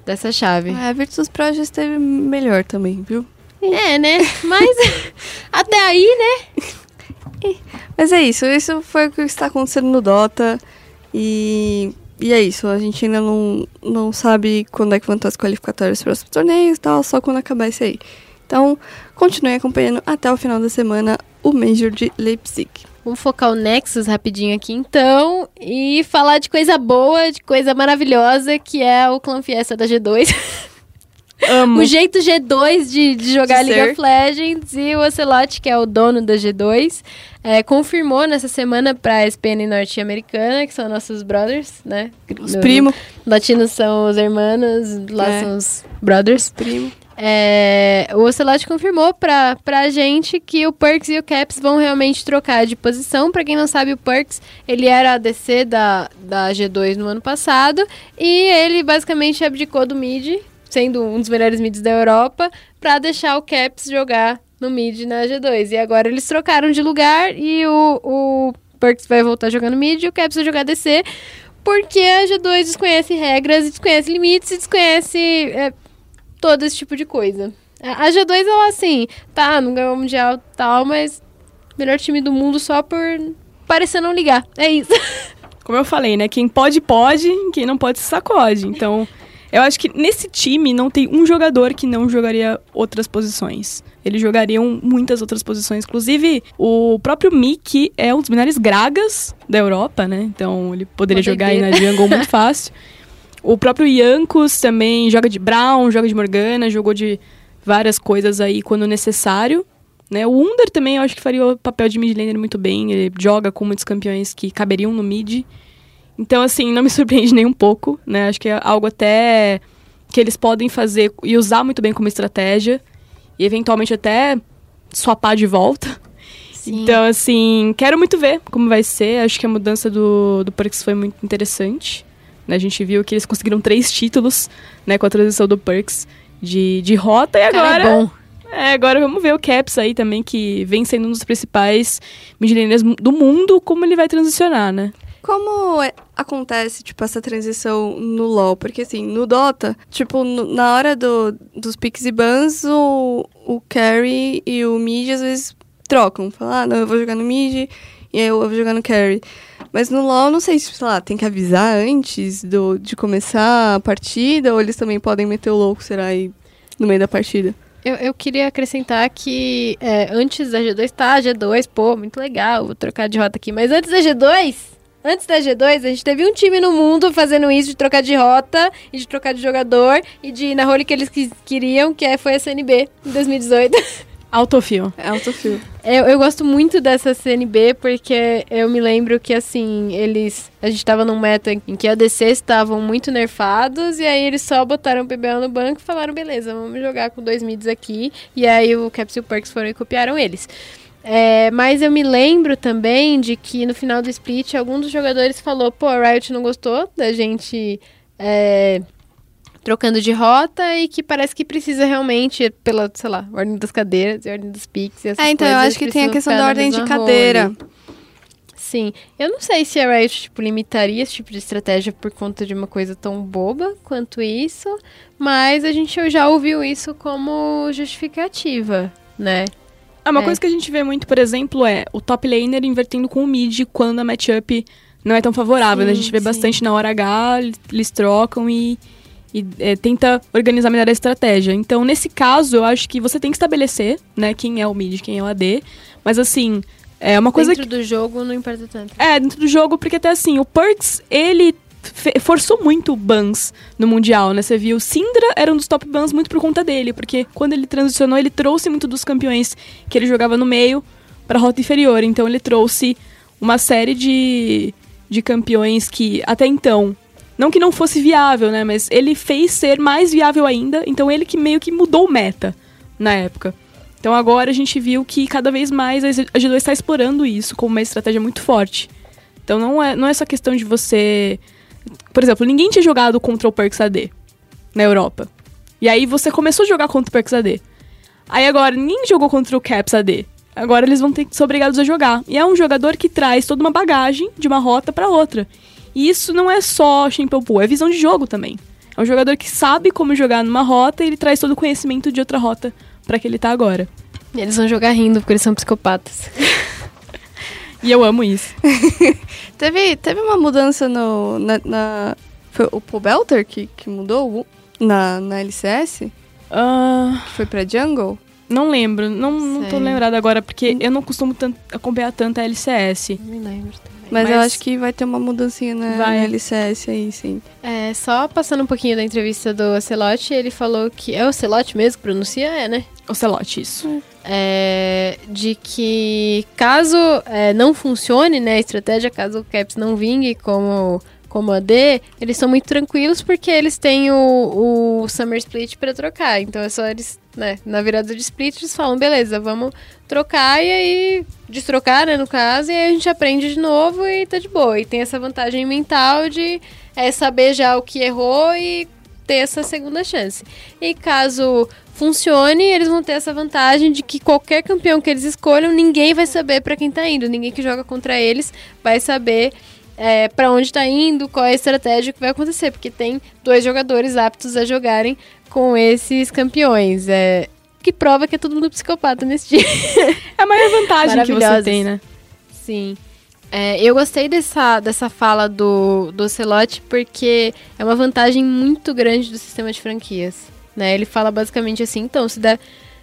dessa chave. Ah, a Virtus Pro já esteve melhor também, viu? É, né? Mas *laughs* até aí, né? Mas é isso, isso foi o que está acontecendo no Dota. E, e é isso, a gente ainda não, não sabe quando é que vão estar as qualificatórias para os torneios e tal, só quando acabar isso aí. Então, continue acompanhando até o final da semana o Major de Leipzig. Vamos focar o Nexus rapidinho aqui então e falar de coisa boa, de coisa maravilhosa que é o Clan Fiesta da G2. Amo. *laughs* o jeito G2 de, de jogar De League ser. of Legends e o Ocelot, que é o dono da G2, é, confirmou nessa semana pra SPN norte-americana, que são nossos brothers, né? Os primos. Latinos são os hermanos, lá É. são os brothers. Primo. É, o Ocelot confirmou pra, pra gente que o Perks e o Caps vão realmente trocar de posição. Pra quem não sabe, o Perks, ele era ADC da, da G2 no ano passado. E ele basicamente abdicou do mid, sendo um dos melhores mids da Europa, pra deixar o Caps jogar no mid na G2. E agora eles trocaram de lugar e o, o Perks vai voltar jogando mid e o Caps vai jogar ADC. Porque a G2 desconhece regras, desconhece limites e desconhece é, todo esse tipo de coisa. A a G2, ela assim, tá, não ganhou o Mundial e tal, mas melhor time do mundo só por parecer não ligar. É isso. *laughs* Como eu falei, né? Quem pode, pode. Quem não pode, se sacode. Então, eu acho que nesse time não tem um jogador que não jogaria outras posições. Eles jogariam muitas outras posições. Inclusive, o próprio Mickey é um dos melhores gragas da Europa, né? Então, ele poderia jogar aí na jungle muito fácil. *laughs* O próprio Yankos também joga de Brown, joga de Morgana, jogou de várias coisas aí quando necessário. Né? O Under também eu acho que faria o papel de mid laner muito bem. Ele joga com muitos campeões que caberiam no mid. Então, assim, não me *laughs* surpreende nem um pouco, né? Acho que é algo até que eles podem fazer e usar muito bem como estratégia. E eventualmente até swapar de volta. Sim. Então, assim, quero muito ver como vai ser. Acho que a mudança do, do Perks foi muito interessante. Né? A gente viu que eles conseguiram três títulos, né, com a transição do Perks de, de rota. E Cara, agora... é bom. É, agora vamos ver o Caps aí também, que vem sendo um dos principais midlaners do mundo, como ele vai transicionar, né? Como é- acontece, tipo, essa transição no LoL? Porque, assim, no Dota, tipo, no- na hora do, dos picks e bans, o, o carry e o mid às vezes trocam. Falam, ah, não, eu vou jogar no mid e eu vou jogar no carry. Mas no LoL, não sei se, sei lá, tem que avisar antes do, de começar a partida ou eles também podem meter o louco, será, aí no meio da partida? Eu, eu queria acrescentar que é, antes da G2, tá, G2, pô, muito legal, vou trocar de rota aqui. Mas antes da G2, antes da G2, a gente teve um time no mundo fazendo isso de trocar de rota e de trocar de jogador e de ir na role que eles quis- queriam, que é, foi a CNB em 2018. *laughs* Autofio. É autofill. Eu, eu gosto muito dessa CNB porque eu me lembro que, assim, eles. A gente tava num meta em que a DC estavam muito nerfados e aí eles só botaram o PBL no banco e falaram: beleza, vamos jogar com dois mids aqui. E aí o Caps e o Perks foram e copiaram eles. É, mas eu me lembro também de que no final do split, algum dos jogadores falou: pô, a Riot não gostou da gente. é, trocando de rota e que parece que precisa realmente, pela, sei lá, ordem das cadeiras e ordem dos piques e essas É, então eu coisas, acho que tem a questão da ordem de cadeira. role. Sim. Eu não sei se a Riot, tipo, limitaria esse tipo de estratégia por conta de uma coisa tão boba quanto isso, mas a gente já ouviu isso como justificativa, né? Ah, uma É. coisa que a gente vê muito, por exemplo, é o top laner invertendo com o mid quando a matchup não é tão favorável, né? A Sim, gente vê sim. bastante na hora H, eles trocam e, e é, tenta organizar melhor a estratégia. Então, nesse caso, eu acho que você tem que estabelecer, né, quem é o mid, quem é o AD. Mas assim, é uma coisa Dentro do jogo não importa tanto. é, dentro do jogo, porque até assim, o Perks, ele forçou muito bans no Mundial, né? Você viu, Syndra era um dos top bans muito por conta dele, porque quando ele transicionou, ele trouxe muito dos campeões que ele jogava no meio pra rota inferior. Então ele trouxe uma série de, de campeões que até então, não que não fosse viável, né? Mas ele fez ser mais viável ainda, então ele que meio que mudou meta na época. Então agora a gente viu que cada vez mais a G2 está explorando isso como uma estratégia muito forte. Então não é, não é só questão de você. Por exemplo, ninguém tinha jogado contra o Perks AD na Europa. E aí você começou a jogar contra o Perks AD. Aí agora ninguém jogou contra o Caps AD. Agora eles vão ter que ser obrigados a jogar. E é um jogador que traz toda uma bagagem de uma rota para outra. E isso não é só Pool, é visão de jogo também. É um jogador que sabe como jogar numa rota e ele traz todo o conhecimento de outra rota para que ele tá agora. E eles vão jogar rindo, porque eles são psicopatas. *laughs* E eu amo isso. *laughs* Teve, teve uma mudança no. Na, na- foi o Paul Belter que, que mudou na, na LCS? Ah, Que foi pra Jungle? Não lembro, não, não tô lembrada agora, porque eu não costumo tan- acompanhar tanto a LCS. Não me lembro também. Mas, eu Mas- acho que vai ter uma mudancinha na, Vai. na LCS aí, sim. É, só passando um pouquinho da entrevista do Ocelote, ele falou que. É o Ocelote mesmo que pronuncia? É, né? Ocelote, isso. É, de que caso é, não funcione né, a estratégia, caso o Caps não vingue como, como AD, eles são muito tranquilos porque eles têm o, o Summer Split para trocar. Então é só eles, né, na virada de split, eles falam, beleza, vamos trocar e aí destrocar, né, no caso, e aí a gente aprende de novo e tá de boa. E tem essa vantagem mental de é, saber já o que errou e ter essa segunda chance. E caso funcione, eles vão ter essa vantagem de que qualquer campeão que eles escolham, ninguém vai saber pra quem tá indo. Ninguém que joga contra eles vai saber é, para onde tá indo, qual é a estratégia que vai acontecer, porque tem dois jogadores aptos a jogarem com esses campeões. É, que prova que é todo mundo psicopata nesse time. *laughs* É a maior vantagem que você tem, né? Sim. É, eu gostei dessa, dessa fala do, do Celote porque é uma vantagem muito grande do sistema de franquias. Né? Ele fala basicamente assim, então, se, der,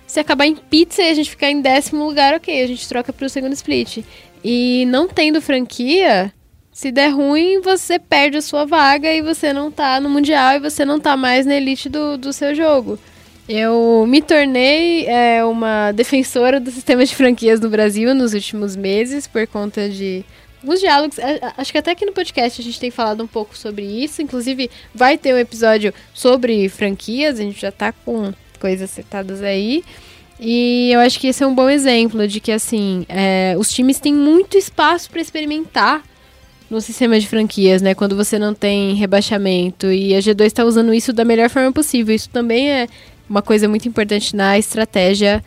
se acabar em pizza e a gente ficar em décimo lugar, ok, a gente troca pro segundo split. E não tendo franquia, se der ruim, você perde a sua vaga e você não tá no Mundial e você não tá mais na elite do, do seu jogo. Eu me tornei é, uma defensora do sistema de franquias no Brasil nos últimos meses, por conta de alguns diálogos. A- Acho que até aqui no podcast a gente tem falado um pouco sobre isso. Inclusive, vai ter um episódio sobre franquias, a gente já tá com coisas setadas aí. E eu acho que esse é um bom exemplo de que, assim, é, os times têm muito espaço para experimentar no sistema de franquias, né? Quando você não tem rebaixamento. E a G2 está usando isso da melhor forma possível. Isso também é uma coisa muito importante na estratégia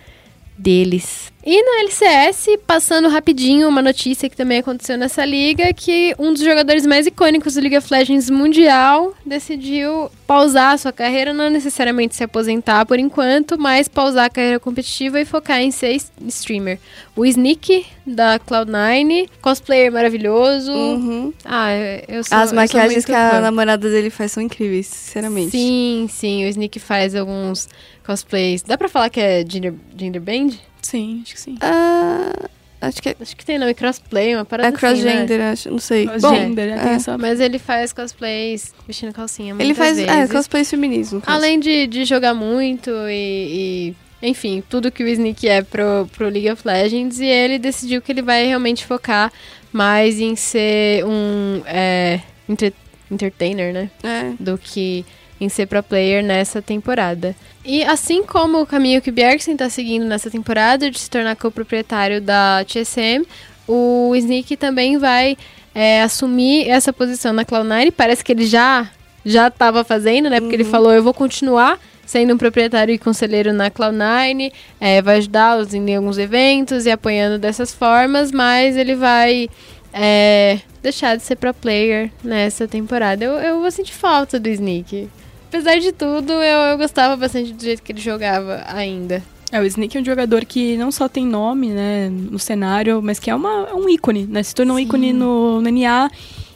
deles. E na LCS, passando rapidinho, uma notícia que também aconteceu nessa liga, que um dos jogadores mais icônicos do League of Legends mundial decidiu pausar a sua carreira, não necessariamente se aposentar por enquanto, mas pausar a carreira competitiva e focar em ser streamer. O Sneak, da Cloud9, cosplayer maravilhoso. Uhum. Ah, eu sou As sou maquiagens muito que a fã. namorada dele faz são incríveis, sinceramente. Sim, sim, o Sneak faz alguns cosplays. Dá pra falar que é gender, gender band? Sim, acho que sim. Ah, acho que é, Acho que tem nome crossplay, uma parada é assim, né? cross-gender, acho, não sei. Mas Bom, né? É. essa... Mas ele faz cosplays vestindo calcinha muitas ele faz vezes. é, cosplay feminismo. Além de, de jogar muito e, e, enfim, tudo que o Sneak é pro, pro League of Legends. E ele decidiu que ele vai realmente focar mais em ser um é, entre- entertainer, né? É. do que em ser pro player nessa temporada. E assim como o caminho que o Bjergsen está seguindo nessa temporada de se tornar co-proprietário da TSM, o Sneak também vai é, assumir essa posição na Cloud9. Parece que ele já já estava fazendo, né? Porque ele falou, eu vou continuar sendo um proprietário e conselheiro na Cloud9, é, vai ajudá-los em alguns eventos e apoiando dessas formas, mas ele vai é, deixar de ser pro player nessa temporada. Eu, eu vou sentir falta do Sneak. Apesar de tudo, eu, eu gostava bastante do jeito que ele jogava ainda. É, o Snake é um jogador que não só tem nome, né, no cenário, mas que é, uma, é um ícone, né? Se tornou um ícone no, no NA.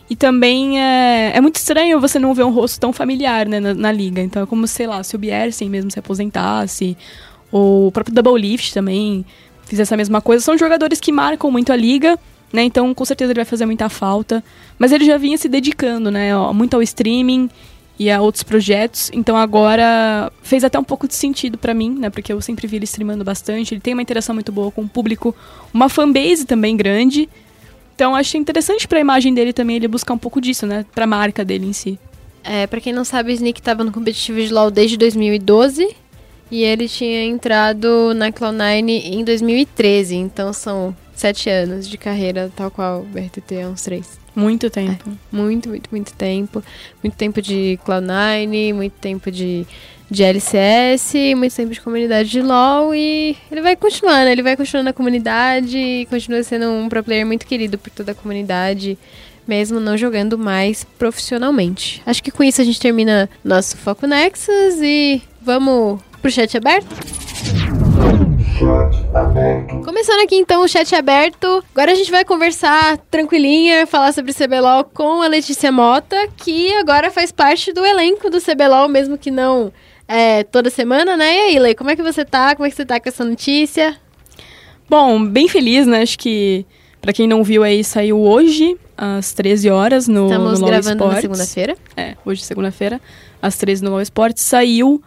E também é, é muito estranho você não ver um rosto tão familiar né, na, na liga. Então é como, sei lá, se o Biersen mesmo se aposentasse, ou o próprio Double Lift também fizesse a mesma coisa. São jogadores que marcam muito a liga, né? Então com certeza ele vai fazer muita falta. Mas ele já vinha se dedicando, né? ó, Muito ao streaming e a outros projetos. Então agora fez até um pouco de sentido pra mim, né? Porque eu sempre vi ele streamando bastante. Ele tem uma interação muito boa com o público, uma fanbase também grande. Então achei interessante pra imagem dele também ele buscar um pouco disso, né? Pra marca dele em si. É, pra quem não sabe, o Sneak tava no competitivo de LoL desde 2012 e ele tinha entrado na Cloud9 em 2013, então são sete anos de carreira, tal qual o BRTT é uns três. Muito tempo. Muito, muito, muito tempo. Muito tempo de Cloud9, muito tempo de, de LCS, muito tempo de comunidade de LoL e ele vai continuar, né? Ele vai continuar na comunidade e continua sendo um pro player muito querido por toda a comunidade, mesmo não jogando mais profissionalmente. Acho que com isso a gente termina nosso Foco Nexus e vamos pro chat aberto? Começando aqui então o chat aberto. Agora a gente vai conversar tranquilinha, falar sobre CBLOL com a Letícia Mota, que agora faz parte do elenco do CBLOL, mesmo que não é, toda semana, né? E aí, Lei, como é que você tá? Como é que você tá com essa notícia? Bom, bem feliz, né? Acho que pra quem não viu aí, saiu hoje, às 13 horas, no, Estamos no gravando na Sports. segunda-feira. É, hoje, segunda-feira, às 13 no LoL Sports, saiu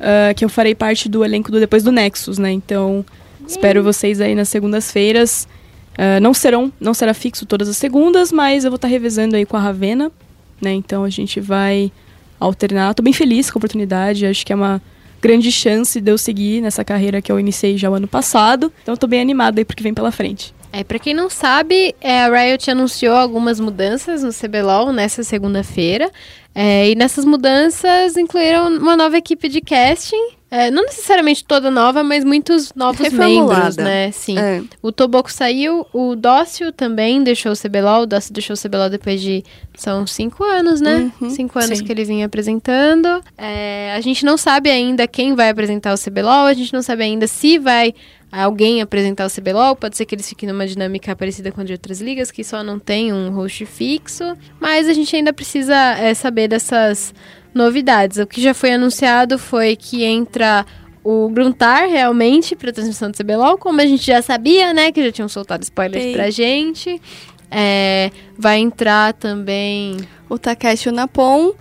ah, que eu farei parte do elenco do Depois do Nexus, né? Então, espero vocês aí nas segundas-feiras. Ah, não serão, não será fixo todas as segundas, mas eu vou estar revezando aí com a Ravena, né? Então a gente vai alternar. Tô bem feliz com a oportunidade, acho que é uma grande chance de eu seguir nessa carreira que eu iniciei já o ano passado. Então tô bem animada aí porque vem pela frente. É, pra quem não sabe, é, a Riot anunciou algumas mudanças no CBLOL nessa segunda-feira. É, e nessas mudanças incluíram uma nova equipe de casting. É, não necessariamente toda nova, mas muitos novos Reformulada. membros, né? Sim. É. O Toboco saiu, o Dócio também deixou o CBLOL. O Dócio deixou o CBLOL depois de. São cinco anos, né? Uhum, cinco anos sim. que ele vinha apresentando. É, a gente não sabe ainda quem vai apresentar o CBLOL, a gente não sabe ainda se vai alguém apresentar o CBLOL. Pode ser que eles fiquem numa dinâmica parecida com a de outras ligas, que só não tem um host fixo. Mas a gente ainda precisa é, saber dessas novidades. O que já foi anunciado foi que entra o Gruntar realmente para transmissão do CBLOL, como a gente já sabia, né? Que já tinham soltado spoilers Sim. pra gente. É, vai entrar também. O Takeshi Napon,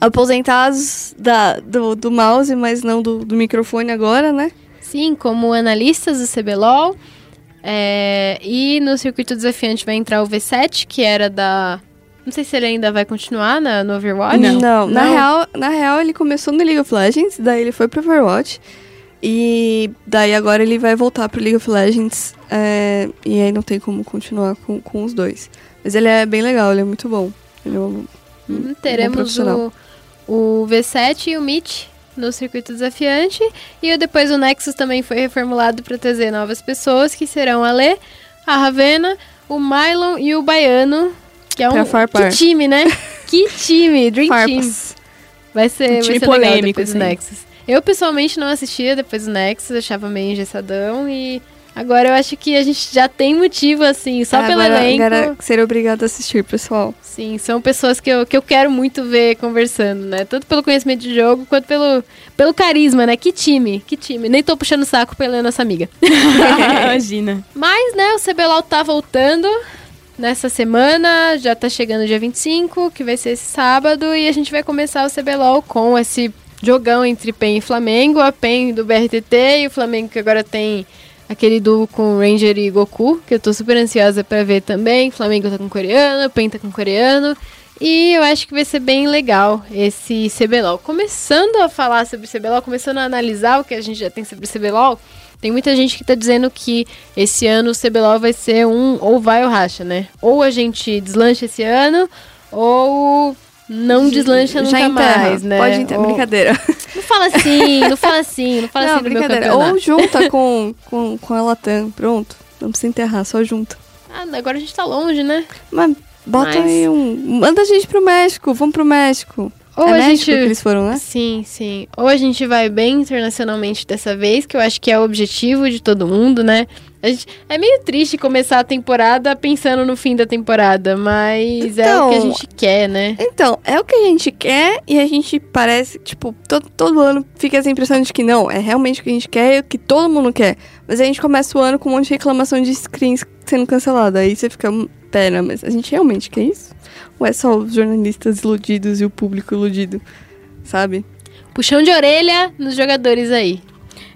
aposentados da, do, do mouse, mas não do, do microfone agora, né? Sim, como analistas do CBLOL. É, e no circuito desafiante vai entrar o V7, que era da. Não sei se ele ainda vai continuar na, no Overwatch. Não, na, Não? Real, na real ele começou no League of Legends, daí ele foi pro Overwatch. E daí agora ele vai voltar pro League of Legends. é, e aí não tem como continuar com, com os dois. Mas ele é bem legal, ele é muito bom. Ele é um, Uhum, um bom teremos profissional. o, o V7 e o Meet no circuito desafiante. E depois o Nexus também foi reformulado para trazer novas pessoas, que serão a Lê, a Ravena, o Mylon e o Baiano. Que é um farpar. que time, né? *laughs* que time, Dream Team. Farpas. Vai ser, Um vai time ser legal polêmico, depois do assim. Nexus. Eu pessoalmente não assistia depois do Nexus, achava meio engessadão e agora eu acho que a gente já tem motivo assim, só Ah, pelo agora, elenco. Agora seria obrigado a assistir, pessoal. Sim, são pessoas que eu, que eu quero muito ver conversando, né? Tanto pelo conhecimento de jogo quanto pelo, pelo carisma, né? Que time, que time. Nem tô puxando o saco pela nossa amiga. *laughs* Imagina. Mas, né, o CBLOL tá voltando nessa semana, já tá chegando dia 25, que vai ser esse sábado, e a gente vai começar o CBLOL com esse jogão entre PEN e Flamengo, a PEN do BRTT e o Flamengo que agora tem aquele duo com Ranger e Goku, que eu tô super ansiosa pra ver também. Flamengo tá com coreano, PEN tá com coreano. E eu acho que vai ser bem legal esse CBLOL. Começando a falar sobre CBLOL, começando a analisar o que a gente já tem sobre CBLOL, tem muita gente que tá dizendo que esse ano o CBLOL vai ser um ou vai ou racha, né? Ou a gente deslancha esse ano, ou não deslancha nunca Já mais, né? Pode enterrar. Ou- Brincadeira. Não fala assim, não fala assim, não fala não, assim brincadeira. Ou junta com, com, com a Latam. Pronto. Não precisa enterrar, só junta. Ah, agora a gente tá longe, né? Mas bota Mas- aí um. Manda a gente pro México. Vamos pro México. Ou é a México gente... que eles foram, né? Sim, sim. Ou a gente vai bem internacionalmente dessa vez, que eu acho que é o objetivo de todo mundo, né? A gente, é meio triste começar a temporada pensando no fim da temporada, mas é o Então, que a gente quer, né? Então, é o que a gente quer e a gente parece, tipo, todo, todo ano fica essa impressão de que não, é realmente o que a gente quer e o que todo mundo quer. Mas a gente começa o ano com um monte de reclamação de screens sendo cancelada. Aí você fica, "Hum, pera, mas a gente realmente quer isso? Ou é só os jornalistas iludidos e o público iludido, sabe? Puxão de orelha nos jogadores aí.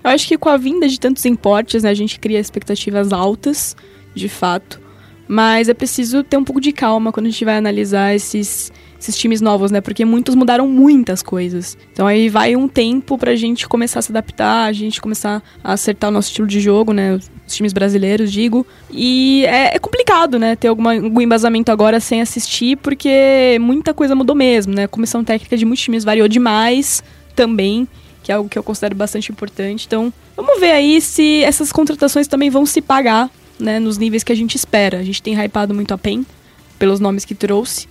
Eu acho que com a vinda de tantos importes, né, a gente cria expectativas altas, de fato. Mas é preciso ter um pouco de calma quando a gente vai analisar esses, esses times novos, né? Porque muitos mudaram muitas coisas. Então aí vai um tempo pra gente começar a se adaptar, a gente começar a acertar o nosso estilo de jogo, né? Os times brasileiros, digo. E é, é complicado, né? Ter alguma, algum embasamento agora sem assistir, porque muita coisa mudou mesmo, né? A comissão técnica de muitos times variou demais também que é algo que eu considero bastante importante. Então, vamos ver aí se essas contratações também vão se pagar, né, nos níveis que a gente espera. A gente tem hypado muito a PEN, pelos nomes que trouxe,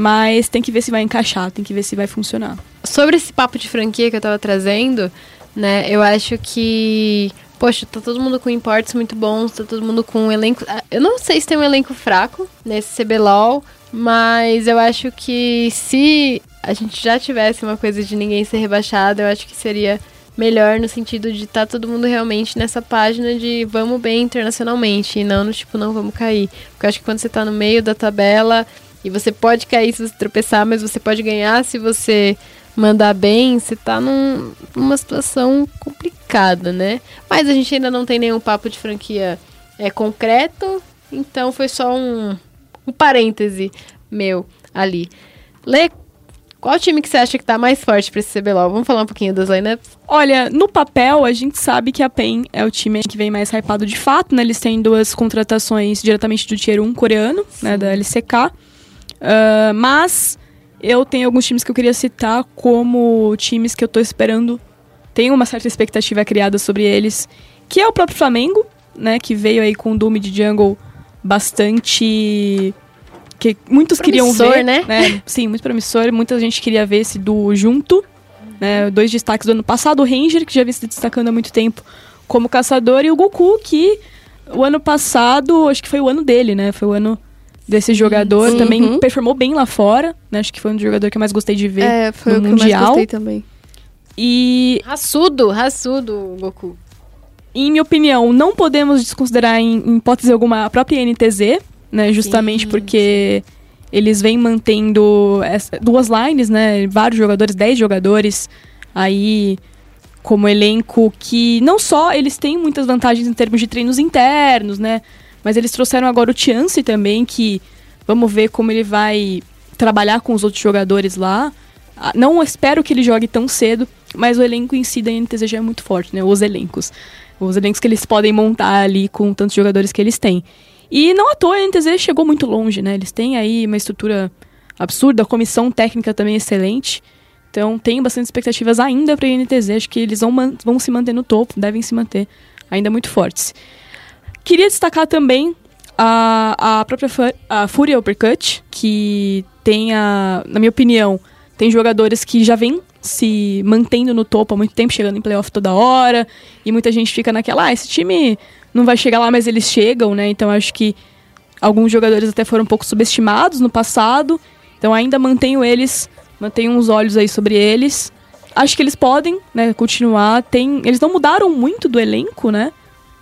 mas tem que ver se vai encaixar, tem que ver se vai funcionar. Sobre esse papo de franquia que eu tava trazendo, né, eu acho que. Poxa, tá todo mundo com importes muito bons, tá todo mundo com um elenco. ah, Eu não sei se tem um elenco fraco nesse CBLOL, mas eu acho que se a gente já tivesse uma coisa de ninguém ser rebaixado, eu acho que seria melhor no sentido de estar todo mundo realmente nessa página de vamos bem internacionalmente e não no tipo não vamos cair. Porque eu acho que quando você tá no meio da tabela e você pode cair se você tropeçar, mas você pode ganhar se você mandar bem, você tá num- numa situação complicada, né? Mas a gente ainda não tem nenhum papo de franquia é, concreto, então foi só um, um parêntese meu ali. Lê, qual time que você acha que tá mais forte pra esse CBLOL? Vamos falar um pouquinho das lineups? Olha, no papel, a gente sabe que a PEN é o time que vem mais hypado de fato, né? Eles têm duas contratações diretamente do Tier 1 coreano, né? Da LCK. Ah, mas eu tenho alguns times que eu queria citar como times que eu tô esperando. Tem uma certa expectativa criada sobre eles, que é o próprio Flamengo, né? Que veio aí com o Doom de Jungle bastante... Que muitos queriam Promissor, ver, né? *laughs* Sim, muito promissor. Muita gente queria ver esse duo junto né? Dois destaques do ano passado, o Ranger, que já vem se destacando há muito tempo como caçador, e o Goku, que o ano passado, acho que foi o ano dele, né? Foi o ano desse jogador, sim. também Uhum. performou bem lá fora, né? Acho que foi um dos jogadores que eu mais gostei de ver É, foi no o que eu mais Mundial. gostei também. E, Raçudo, raçudo, Goku. em minha opinião, não podemos desconsiderar em, em hipótese alguma a própria NTZ, né? Justamente Sim, porque eles vêm mantendo essa- duas lines, né? Vários jogadores, 10 jogadores aí como elenco que não só eles têm muitas vantagens em termos de treinos internos, né? Mas eles trouxeram agora o Chance também, que vamos ver como ele vai trabalhar com os outros jogadores lá. Ah, Não espero que ele jogue tão cedo, mas o elenco em si da NTZ já é muito forte, né? Os elencos. Os elencos que eles podem montar ali com tantos jogadores que eles têm. E não à toa a NTZ chegou muito longe, né? Eles têm aí uma estrutura absurda, a comissão técnica também é excelente. Então, tenho bastante expectativas ainda para a NTZ. Acho que eles vão, vão se manter no topo, devem se manter ainda muito fortes. Queria destacar também a, a própria a Fúria Uppercut, que tem, a, na minha opinião, tem jogadores que já vêm se mantendo no topo há muito tempo, chegando em playoff toda hora, e muita gente fica naquela, ah, esse time não vai chegar lá, mas eles chegam, né? Então acho que alguns jogadores até foram um pouco subestimados no passado, então ainda mantenho eles, mantenho uns olhos aí sobre eles. Acho que eles podem, né, continuar. Tem, eles não mudaram muito do elenco, né?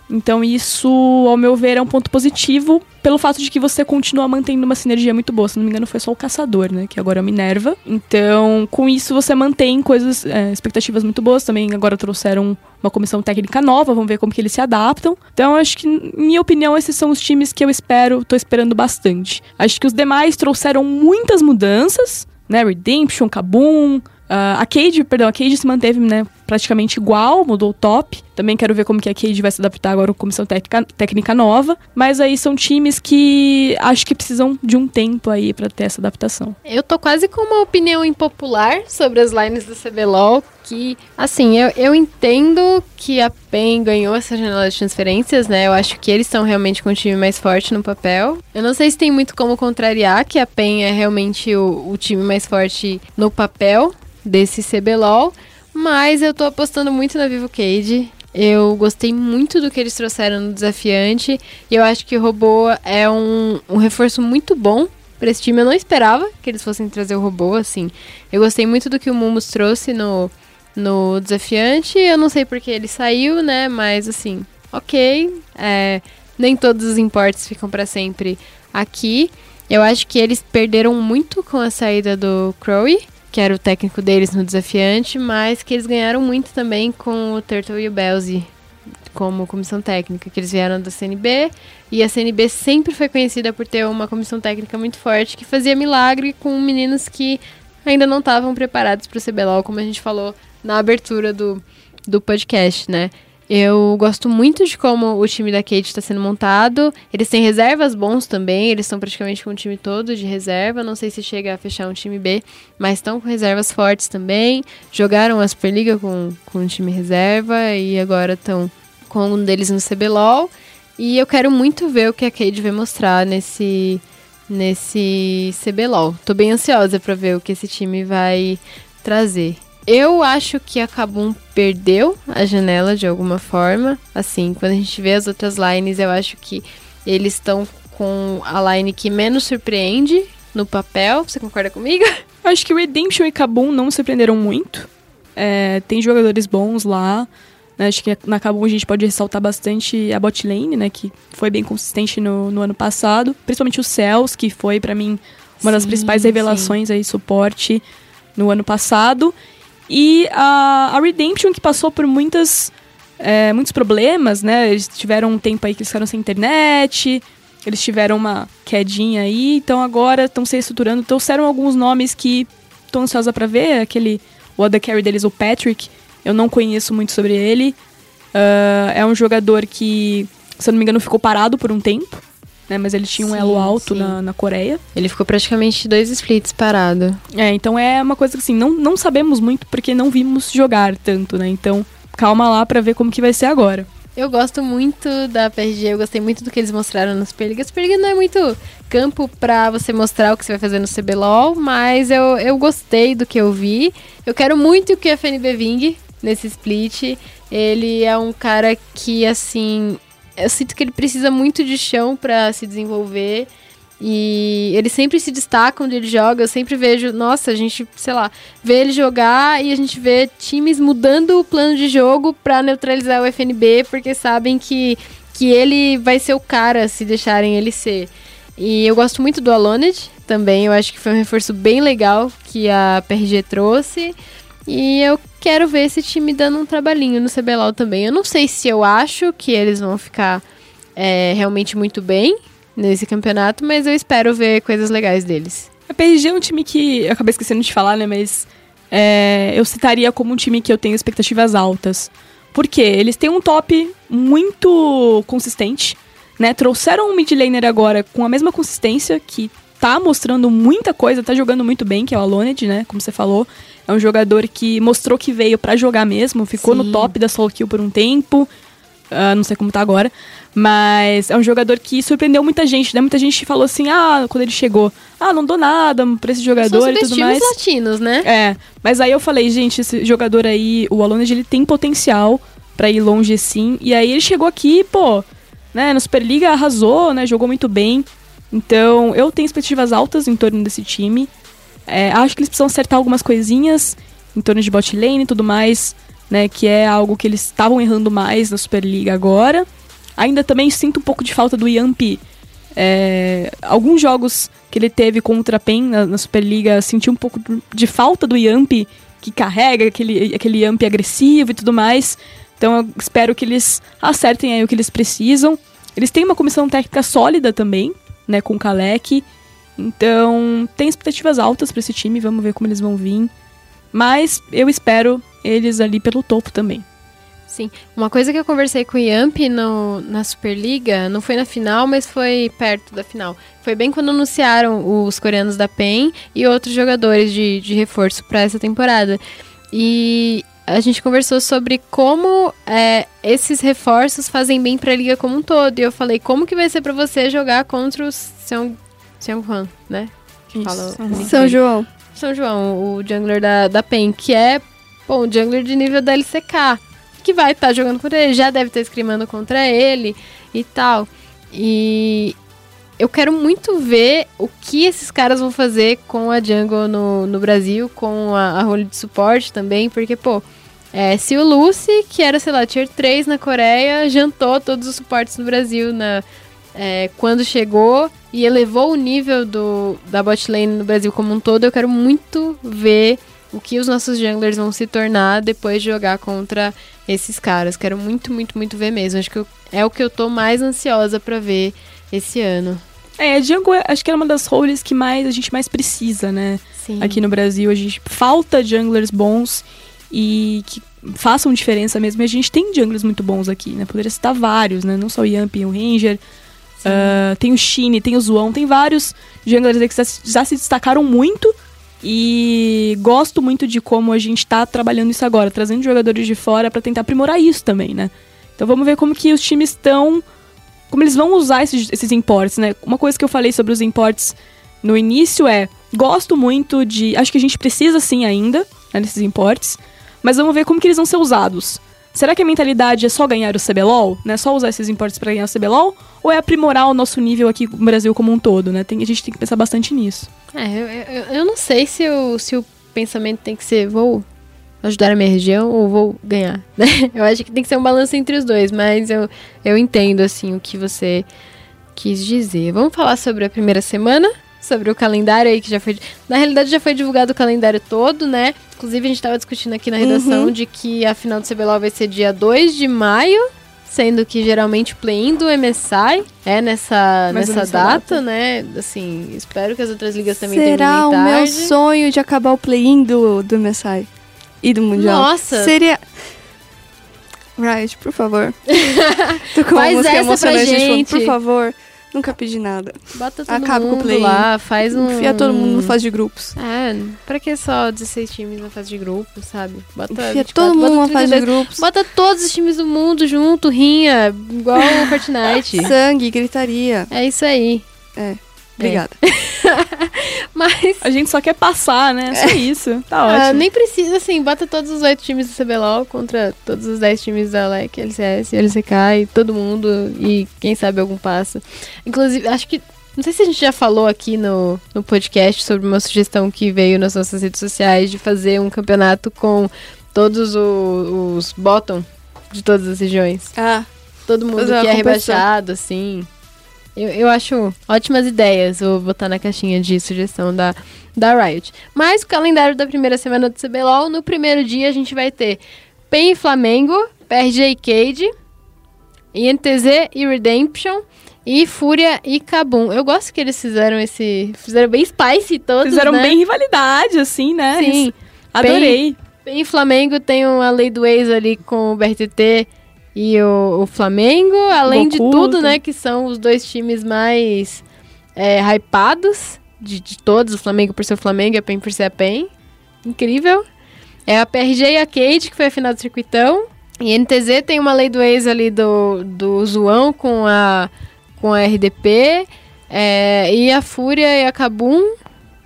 Então isso, ao meu ver, é um ponto positivo pelo fato de que você continua mantendo uma sinergia muito boa. Se não me engano, foi só o Caçador, né? Que agora é o Minerva. Então, com isso, você mantém coisas, é, expectativas muito boas. Também agora trouxeram uma comissão técnica nova, vamos ver como que eles se adaptam. Então, acho que, minha opinião, esses são os times que eu espero, tô esperando bastante. Acho que os demais trouxeram muitas mudanças, né? Redemption, Kabum, ah, a Cade, perdão, a Cade se manteve, né, praticamente igual, mudou o top. Também quero ver como que a Cade vai se adaptar agora com comissão técnica, técnica nova. Mas aí são times que acho que precisam de um tempo aí pra ter essa adaptação. Eu tô quase com uma opinião impopular sobre as lines do CBLOL, que, assim, eu, eu entendo que a PEN ganhou essa janela de transferências, né? Eu acho que eles estão realmente com o time mais forte no papel. Eu não sei se tem muito como contrariar que a PEN é realmente o, o time mais forte no papel desse CBLOL, mas eu tô apostando muito na Vivo Cage. Eu gostei muito do que eles trouxeram no desafiante. E eu acho que o robô é um, um reforço muito bom para esse time. Eu não esperava que eles fossem trazer o robô, assim. Eu gostei muito do que o Mumus trouxe no, no desafiante. Eu não sei porque ele saiu, né? Mas assim, ok. É, nem todos os importes ficam para sempre aqui. Eu acho que eles perderam muito com a saída do Crowe, que era o técnico deles no desafiante, mas que eles ganharam muito também com o Turtle e o Belzy como comissão técnica, que eles vieram da CNB, e a CNB sempre foi conhecida por ter uma comissão técnica muito forte que fazia milagre com meninos que ainda não estavam preparados para o CBLOL, como a gente falou na abertura do, do podcast, né? Eu gosto muito de como o time da Kate está sendo montado. Eles têm reservas bons também. Eles estão praticamente com o time todo de reserva. Não sei se chega a fechar um time B, mas estão com reservas fortes também. Jogaram a Superliga com, com um time reserva e agora estão com um deles no CBLOL. E eu quero muito ver o que a Cade vai mostrar nesse, nesse CBLOL. Tô bem ansiosa para ver o que esse time vai trazer. Eu acho que a Kabum perdeu a janela de alguma forma. Assim, quando a gente vê as outras lines, eu acho que eles estão com a line que menos surpreende no papel. Você concorda comigo? *laughs* Acho que Redemption e Kabum não surpreenderam muito. É, tem jogadores bons lá. né? Acho que na Kabum a gente pode ressaltar bastante a bot lane, né? Que foi bem consistente no, no ano passado. Principalmente o Cells, que foi para mim uma das Sim, principais revelações aí, suporte no ano passado. E a, a Redemption, que passou por muitas, é, muitos problemas, né? Eles tiveram um tempo aí que eles ficaram sem internet, eles tiveram uma quedinha aí, então agora estão se estruturando. Trouxeram alguns nomes que estou ansiosa para ver. Aquele, o other carry deles, o Patrick, eu não conheço muito sobre ele. Ah, é um jogador que, se eu não me engano, ficou parado por um tempo. Né, mas ele tinha um Sim, elo alto sim. na, na Coreia. Ele ficou praticamente dois splits parado. É, então é uma coisa que assim, não, não sabemos muito porque não vimos jogar tanto, né? Então, calma lá pra ver como que vai ser agora. Eu gosto muito da PRG, eu gostei muito do que eles mostraram na Superliga. A Superliga não é muito campo pra você mostrar o que você vai fazer no CBLOL, mas eu, eu gostei do que eu vi. Eu quero muito que a FNB vingue nesse split. Ele é um cara que, assim, eu sinto que ele precisa muito de chão pra se desenvolver. E ele sempre se destaca onde ele joga. Eu sempre vejo, nossa, a gente, sei lá, vê ele jogar e a gente vê times mudando o plano de jogo pra neutralizar o FNB, porque sabem que, que ele vai ser o cara se deixarem ele ser. E eu gosto muito do Aloned também. Eu acho que foi um reforço bem legal que a PRG trouxe. E eu quero ver esse time dando um trabalhinho no CBLOL também. Eu não sei se eu acho que eles vão ficar é, realmente muito bem nesse campeonato, mas eu espero ver coisas legais deles. A PRG é um time que eu acabei esquecendo de falar, né? Mas é, eu citaria como um time que eu tenho expectativas altas. Por quê? Eles têm um top muito consistente, né? Trouxeram um mid laner agora com a mesma consistência, que tá mostrando muita coisa, tá jogando muito bem, que é o Aloned, né? Como você falou. É um jogador que mostrou que veio pra jogar mesmo, ficou Sim. no top da solo kill por um tempo. Ah, não sei como tá agora. Mas é um jogador que surpreendeu muita gente, né? Muita gente falou assim, ah, quando ele chegou, ah, não dou nada pra esse jogador e tudo mais. latinos, né? É, mas aí eu falei, gente, esse jogador aí, o Aloned, ele tem potencial pra ir longe sim. E aí ele chegou aqui, pô, né, na Superliga arrasou, né, jogou muito bem. Então, eu tenho expectativas altas em torno desse time. É, acho que eles precisam acertar algumas coisinhas em torno de bot lane e tudo mais, né, que é algo que eles estavam errando mais na Superliga agora. Ainda também sinto um pouco de falta do Yamp. É, alguns jogos que ele teve contra a PEN na, na Superliga, senti um pouco de falta do Yamp que carrega, aquele, aquele Yamp agressivo e tudo mais. Então eu espero que eles acertem aí o que eles precisam. Eles têm uma comissão técnica sólida também, né, com o Kalec. Então, tem expectativas altas para esse time, vamos ver como eles vão vir. Mas eu espero eles ali pelo topo também. Sim. Uma coisa que eu conversei com o Yamp no, na Superliga, não foi na final, mas foi perto da final. Foi bem quando anunciaram os coreanos da PEN e outros jogadores de, de reforço para essa temporada. E a gente conversou sobre como é, esses reforços fazem bem para a liga como um todo. E eu falei, como que vai ser para você jogar contra o Seong, Seonghwan, né? Que fala São. João. São João, o jungler da, da PEN, que é, bom, o jungler de nível da LCK. que vai estar jogando contra ele, já deve estar scrimando contra ele e tal. E eu quero muito ver o que esses caras vão fazer com a jungle no, no Brasil, com a, a role de suporte também, porque, pô, é, se o Lucy, que era, sei lá, tier 3 na Coreia, jantou todos os suportes no Brasil na, é, quando chegou e elevou o nível do, da bot lane no Brasil como um todo, eu quero muito ver o que os nossos junglers vão se tornar depois de jogar contra esses caras. Quero muito, muito, muito ver mesmo. Acho que eu- é o que eu tô mais ansiosa pra ver esse ano. É, a Jungle é- acho que é uma das roles que mais a gente mais precisa, né? Sim. Aqui no Brasil, a gente falta junglers bons e que façam diferença mesmo. E a gente tem junglers muito bons aqui, né? Poderia citar vários, né? Não só o Yamp e o Ranger. Ah, tem o Shine, tem o Zoão, tem vários junglers aí que já, se- já se destacaram muito. E gosto muito de como a gente tá trabalhando isso agora, trazendo jogadores de fora pra tentar aprimorar isso também, né? Então vamos ver como que os times estão. Como eles vão usar esses, esses imports, né? Uma coisa que eu falei sobre os imports no início é. Gosto muito de. Acho que a gente precisa sim ainda, né, desses imports. Mas vamos ver como que eles vão ser usados. Será que a mentalidade é só ganhar o CBLOL? Né? Só usar esses imports pra ganhar o CBLOL? Ou é aprimorar o nosso nível aqui no Brasil como um todo, né? Tem, a gente tem que pensar bastante nisso. É, eu, eu, eu não sei se o, se o pensamento tem que ser vou ajudar a minha região ou vou ganhar, *laughs* né? Eu acho que tem que ser um balanço entre os dois, mas eu, eu entendo, assim, o que você quis dizer. Vamos falar sobre a primeira semana, sobre o calendário aí que já foi... Na realidade já foi divulgado o calendário todo, né? Inclusive a gente tava discutindo aqui na redação Uhum. de que a final do CBLOL vai ser dia 2 de maio, sendo que geralmente o play-in do MSI é nessa, Mais nessa data, data. né? Assim, espero que as outras ligas também Será o terminem meu sonho de acabar o play-in do, do MSI e do Mundial? Nossa! Seria... Riot, por favor. *laughs* Tô com uma Faz música essa pra emocionante, gente. por favor. Nunca pedi nada. Bota todo Acaba com o mundo play-in. lá, faz um... Enfia todo mundo no fase de grupos. É, pra que só 16 times na fase de grupo, sabe? Bota Enfia 24, todo mundo na fase de 32. grupos. Bota todos os times do mundo junto, rinha, igual o Fortnite. *laughs* Sangue, gritaria. é isso aí. Obrigada. *laughs* Mas... A gente só quer passar, né? Só isso. Tá ah, ótimo. nem precisa, assim, bota todos os 8 times do CBLOL contra todos os 10 times da LEC, LCS, LCK e todo mundo. E quem sabe algum passa. Inclusive, acho que. Não sei se a gente já falou aqui no, no podcast sobre uma sugestão que veio nas nossas redes sociais de fazer um campeonato com todos o- os bottom de todas as regiões. Ah, Todo mundo uma que é rebaixado, assim. Eu, eu acho ótimas ideias. Vou botar na caixinha de sugestão da, da Riot. Mas o calendário da primeira semana do CBLOL, no primeiro dia a gente vai ter PEN e Flamengo, PRG e Cade, INTZ e Redemption, e Fúria e Kabum. Eu gosto que eles fizeram esse... Fizeram bem spicy todos, Fizeram né? bem rivalidade, assim, né? Sim. Adorei. Em Flamengo tem a lei do ex ali com o BRTT e o, o Flamengo, além de tudo, né, que são os dois times mais é, hypados de, de todos, o Flamengo por ser o Flamengo e a PEN por ser a PEN. Incrível. É a PRG e a Kate, que foi a final do circuitão. E NTZ tem uma lei do ex ali do, do Zoão com a, com a RDP. é, e a Fúria e a Kabum,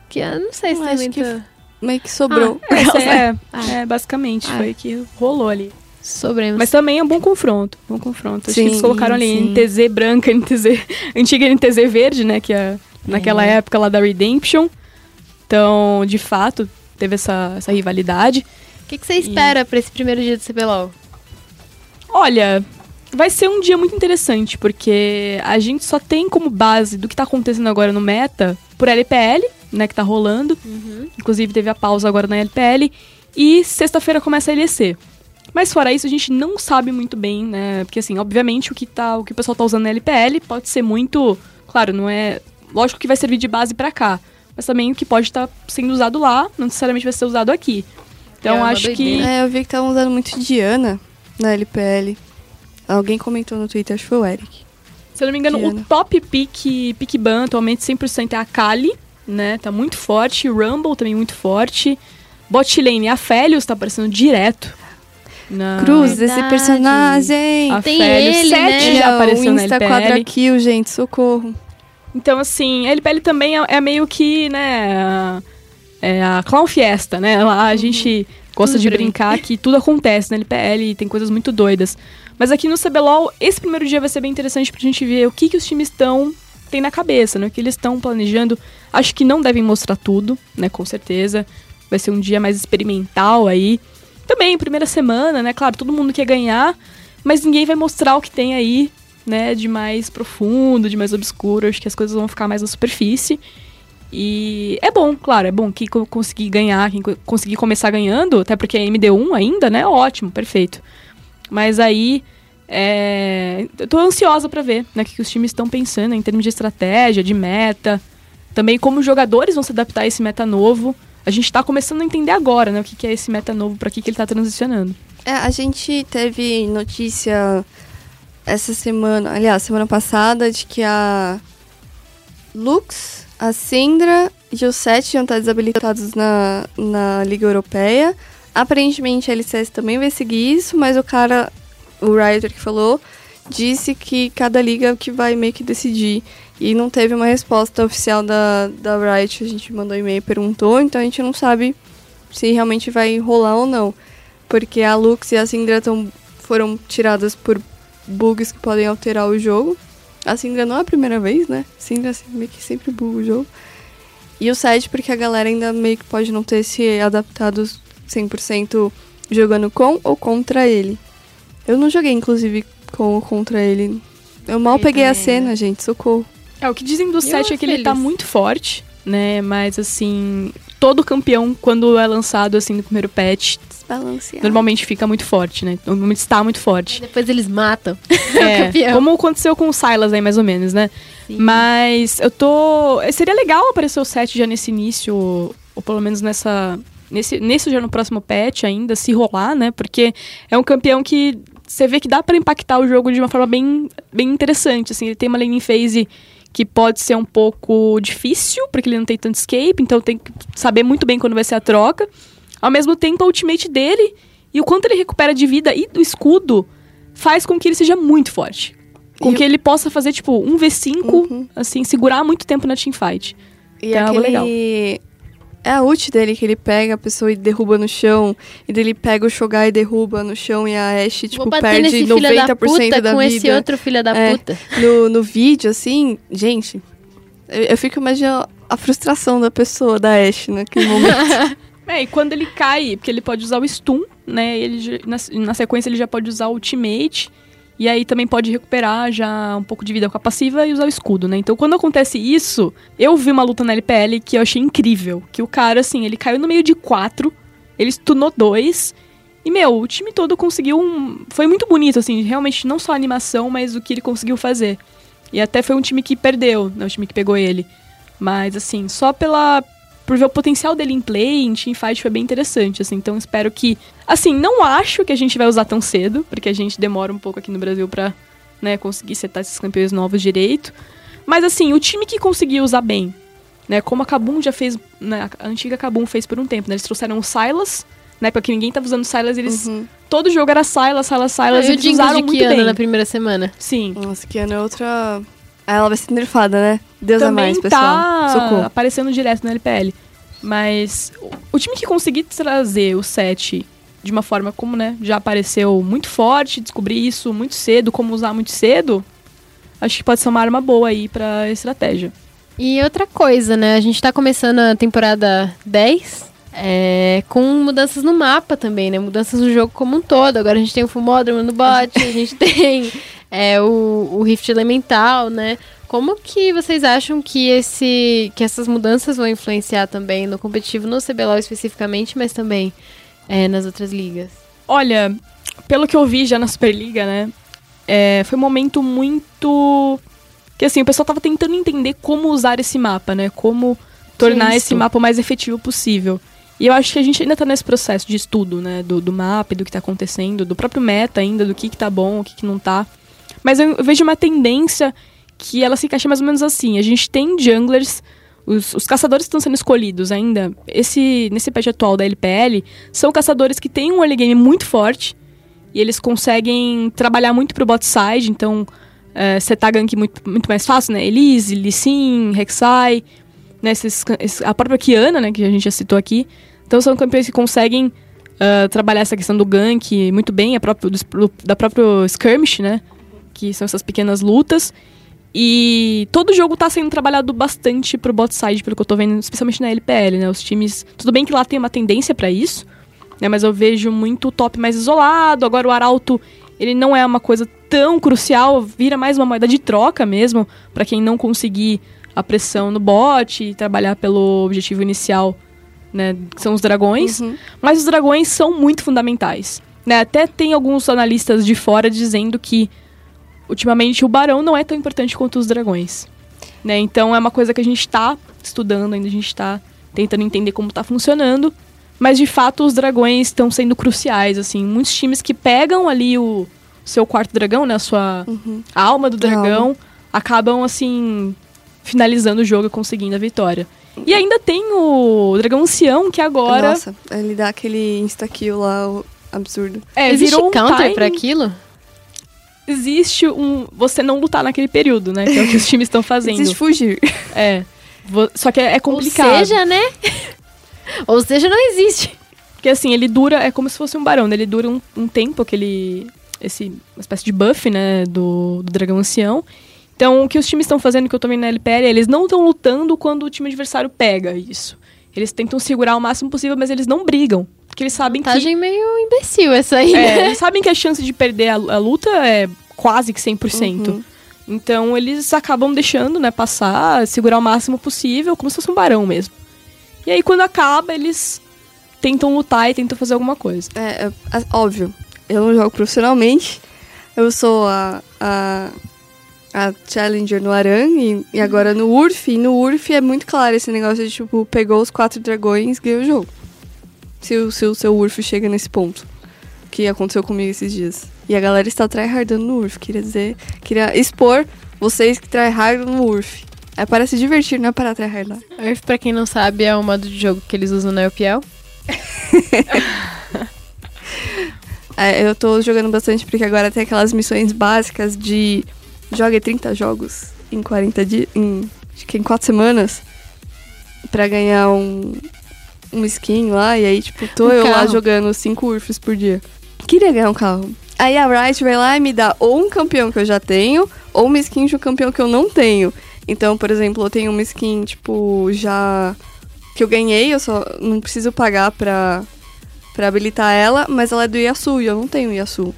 que eu não sei se Eu tem acho que muita... meio que sobrou. Essa é, Ah. *laughs* é, basicamente, Ah. foi que rolou ali. Sobremos. Mas também é um bom confronto. Bom confronto. Acho Sim, que eles colocaram ali sim. NTZ branca, *laughs* NTZ. Antiga NTZ verde, né? Que é naquela época lá da Redemption. Então, de fato, teve essa, essa rivalidade. O que, que você espera pra esse primeiro dia do CBLOL? Olha, vai ser um dia muito interessante, porque a gente só tem como base do que tá acontecendo agora no meta por LPL, né, que tá rolando. Inclusive teve a pausa agora na LPL. E sexta-feira começa a LEC. Mas fora isso, a gente não sabe muito bem, né? Porque assim, obviamente o que, tá, o que o pessoal tá usando na LPL pode ser muito. Claro, não é. Lógico que vai servir de base pra cá. Mas também o que pode estar sendo usado lá, não necessariamente vai ser usado aqui. Então É acho que. É, eu vi que estavam usando muito Diana na LPL. Alguém comentou no Twitter, acho que foi o Eric. Se eu não me engano, Diana. o top pick, pick ban atualmente 100% é a Kali, né? Tá muito forte. Rumble também muito forte. Bot lane, a Felios tá aparecendo direto. Na... Cruz, esse verdade. personagem. A Tem Felios, ele, sete né? já Ele é apareceu o na Insta LPL. quadra kill, gente, socorro. Então, assim, a LPL também é, é meio que, né, é a Clown Fiesta, né? Lá a gente gosta Tudo de brincar que tudo acontece na LPL e tem coisas muito doidas. Mas aqui no CBLOL, esse primeiro dia vai ser bem interessante pra gente ver o que, que os times estão tem na cabeça, né? O que eles estão planejando. Acho que não devem mostrar tudo, né? Com certeza. Vai ser um dia mais experimental aí. Também, primeira semana, né? Claro, todo mundo quer ganhar, mas ninguém vai mostrar o que tem aí, né? De mais profundo, de mais obscuro. Acho que as coisas vão ficar mais na superfície. E é bom, claro, é bom. Quem co- conseguir ganhar, quem co- conseguir começar ganhando, até porque é MD1 ainda, né? Ótimo, perfeito. Mas aí. É, eu tô ansiosa pra ver né, o que, que os times estão pensando em termos de estratégia, de meta. Também como os jogadores vão se adaptar a esse meta novo. A gente tá começando a entender agora, né? O que, que é esse meta novo, pra que, que ele tá transicionando. É, a gente teve notícia essa semana, aliás, semana passada, de que a Lux, a Syndra e o Sete iam estar desabilitados na, na Liga Europeia. Aparentemente a LCS também vai seguir isso, mas o cara, o writer que falou, disse que cada liga é que vai meio que decidir. E não teve uma resposta oficial da, da Riot, a gente mandou e-mail perguntou, então a gente não sabe se realmente vai rolar ou não. Porque a Lux e a Syndra tão, foram tiradas por bugs que podem alterar o jogo. A Syndra não é a primeira vez, né? Syndra meio que sempre buga o jogo. E o 7 porque a galera ainda meio que pode não ter se adaptado 100% jogando com ou contra ele. Eu não joguei, inclusive, com ou contra ele. Eu mal peguei a cena, gente, socorro. É, o que dizem do set é que ele feliz. tá muito forte, né? Mas assim, todo campeão, quando é lançado assim no primeiro patch, Desbalanceado. normalmente fica muito forte, né? Normalmente está muito forte. Depois eles matam *laughs* É, o campeão. como aconteceu com o Silas aí, mais ou menos, né? Sim. Mas eu tô. Seria legal aparecer o set já nesse início, ou, ou pelo menos nessa. Nesse, nesse já no próximo patch ainda, se rolar, né? Porque é um campeão que você vê que dá pra impactar o jogo de uma forma bem, bem interessante. Assim, ele tem uma laning phase que pode ser um pouco difícil, porque ele não tem tanto escape, então tem que saber muito bem quando vai ser a troca. Ao mesmo tempo, a ultimate dele e o quanto ele recupera de vida e do escudo faz com que ele seja muito forte. Com E que ele possa fazer, tipo, um V5, Uhum. assim, segurar muito tempo na teamfight. E Então é algo aquele... É a ult dele que ele pega a pessoa e derruba no chão. E daí ele pega o Shogai e derruba no chão. E a Ashe, tipo, perde nesse 90% filho da puta da com vida. esse outro filho da É. puta. no, no vídeo, assim, gente, eu, eu fico imaginando a frustração da pessoa, da Ashe, naquele momento. *laughs* É, e quando ele cai, porque ele pode usar o stun, né? Ele, na, na sequência ele já pode usar o ultimate. E aí também pode recuperar já um pouco de vida com a passiva e usar o escudo, né? Então quando acontece isso, eu vi uma luta na LPL que eu achei incrível. Que o cara, assim, ele caiu no meio de quatro, ele stunou dois. E, meu, o time todo conseguiu um... Foi muito bonito, assim, realmente não só a animação, mas o que ele conseguiu fazer. E até foi um time que perdeu, né? O time que pegou ele. Mas, assim, só pela... Por ver o potencial dele em play, em teamfight, foi bem interessante, assim. Então, espero que... Assim, não acho que a gente vai usar tão cedo, porque a gente demora um pouco aqui no Brasil pra, né, conseguir setar esses campeões novos direito. Mas, assim, o time que conseguiu usar bem, né, como a Kabum já fez... Né, a antiga Kabum fez por um tempo, né? Eles trouxeram o Silas, né, porque ninguém tava usando Silas, eles... Uhum. Todo jogo era Silas, Silas, Silas, e o eles usaram de muito Kiana bem. na primeira semana. Sim. Nossa, Kiana é outra... Ah, ela vai ser nerfada, né? Deus é também mais, pessoal. tá Socorro. aparecendo direto na LPL. Mas o- time que conseguir trazer o set de uma forma como, né, já apareceu muito forte, descobrir isso muito cedo, como usar muito cedo, acho que pode ser uma arma boa aí pra estratégia. E outra coisa, né? A gente tá começando a temporada 10 é, com mudanças no mapa também, né? Mudanças no jogo como um todo. Agora a gente tem o Fumódromo no bot, a gente *laughs* tem é, o, o Rift Elemental, né? Como que vocês acham que, esse, que essas mudanças vão influenciar também no competitivo, no CBLOL especificamente, mas também é, nas outras ligas? Olha, pelo que eu vi já na Superliga, né, é, foi um momento muito... Que assim, o pessoal tava tentando entender como usar esse mapa, né? Como tornar esse mapa o mais efetivo possível. E eu acho que a gente ainda tá nesse processo de estudo, né? Do, do mapa, do que tá acontecendo, do próprio meta ainda, do que que tá bom, o que que não tá. Mas eu vejo uma tendência que ela se encaixa mais ou menos assim. A gente tem junglers, os, os caçadores que estão sendo escolhidos ainda, esse, nesse patch atual da LPL, são caçadores que têm um early game muito forte, e eles conseguem trabalhar muito pro bot side, então é, setar gank muito, muito mais fácil, né? Elise, Lee Sin, Rek'Sai, né? Esses, a própria Kiana, né? Que a gente já citou aqui. Então são campeões que conseguem ah, trabalhar essa questão do gank muito bem, a próprio, do- da próprio skirmish, né? Que são essas pequenas lutas. E todo jogo tá sendo trabalhado bastante pro bot side, pelo que eu tô vendo, especialmente na LPL, né? Os times. Tudo bem que lá tem uma tendência pra isso, né? Mas eu vejo muito o top mais isolado. Agora o Arauto, ele não é uma coisa tão crucial, vira mais uma moeda de troca mesmo, pra quem não conseguir a pressão no bot e trabalhar pelo objetivo inicial, né? Que são os dragões. Uhum. Mas os dragões são muito fundamentais. Né? Até tem alguns analistas de fora dizendo que ultimamente o barão não é tão importante quanto os dragões. Né? Então é uma coisa que a gente está estudando, ainda a gente está tentando entender como está funcionando. Mas de fato os dragões estão sendo cruciais, assim. Muitos times que pegam ali o seu quarto dragão, né? A sua Uhum. a alma do A alma. dragão, acabam assim finalizando o jogo e conseguindo a vitória. E ainda tem o dragão ancião que agora Nossa, ele dá aquele insta-kill lá, o absurdo. é, Existe virou um counter time- pra aquilo? Existe um. Você não lutar naquele período, né? Que é o que os times estão fazendo. Existe fugir. É. Só que é, é complicado. Ou seja, né? Ou seja, não existe. Porque assim, ele dura. É como se fosse um barão, né? Ele dura um, um tempo, aquele. Esse, uma espécie de buff, né? Do, do dragão ancião. Então, o que os times estão fazendo, que eu tô vendo na LPL, é eles não estão lutando quando o time adversário pega isso. Eles tentam segurar o máximo possível, mas eles não brigam. Porque eles sabem que. Vantagem meio imbecil essa aí, É, né? eles sabem que a chance de perder a, a luta é quase que 100%. Uhum. Então eles acabam deixando, né, passar, segurar o máximo possível, como se fosse um barão mesmo. E aí quando acaba, eles tentam lutar e tentam fazer alguma coisa. É, é, é, óbvio, eu não jogo profissionalmente. Eu sou a, a, a Challenger no Aran e, e agora no URF. E no URF é muito claro esse negócio de, tipo, pegou os quatro dragões, ganhou o jogo. Se o, se o seu URF chega nesse ponto. Que aconteceu comigo esses dias. E a galera está tryhardando no URF. Queria dizer, queria expor vocês que tryhardam no URF. É para se divertir, não é para tryhardar. Earth, pra quem não sabe, é o modo de jogo que eles usam na UPL. *laughs* *laughs* É, eu tô jogando bastante porque agora tem aquelas missões básicas de jogue 30 jogos em 40 dias, em, acho que em 4 semanas, pra ganhar um, um skin lá, e aí, tipo, tô Um eu lá carro. jogando 5 urfs por dia. Queria ganhar um carro. Aí a Riot vai lá e me dá ou um campeão que eu já tenho, ou uma skin de um campeão que eu não tenho. Então, por exemplo, eu tenho uma skin, tipo, já que eu ganhei, eu só não preciso pagar pra, pra habilitar ela, mas ela é do Yasu e eu não tenho Yasu.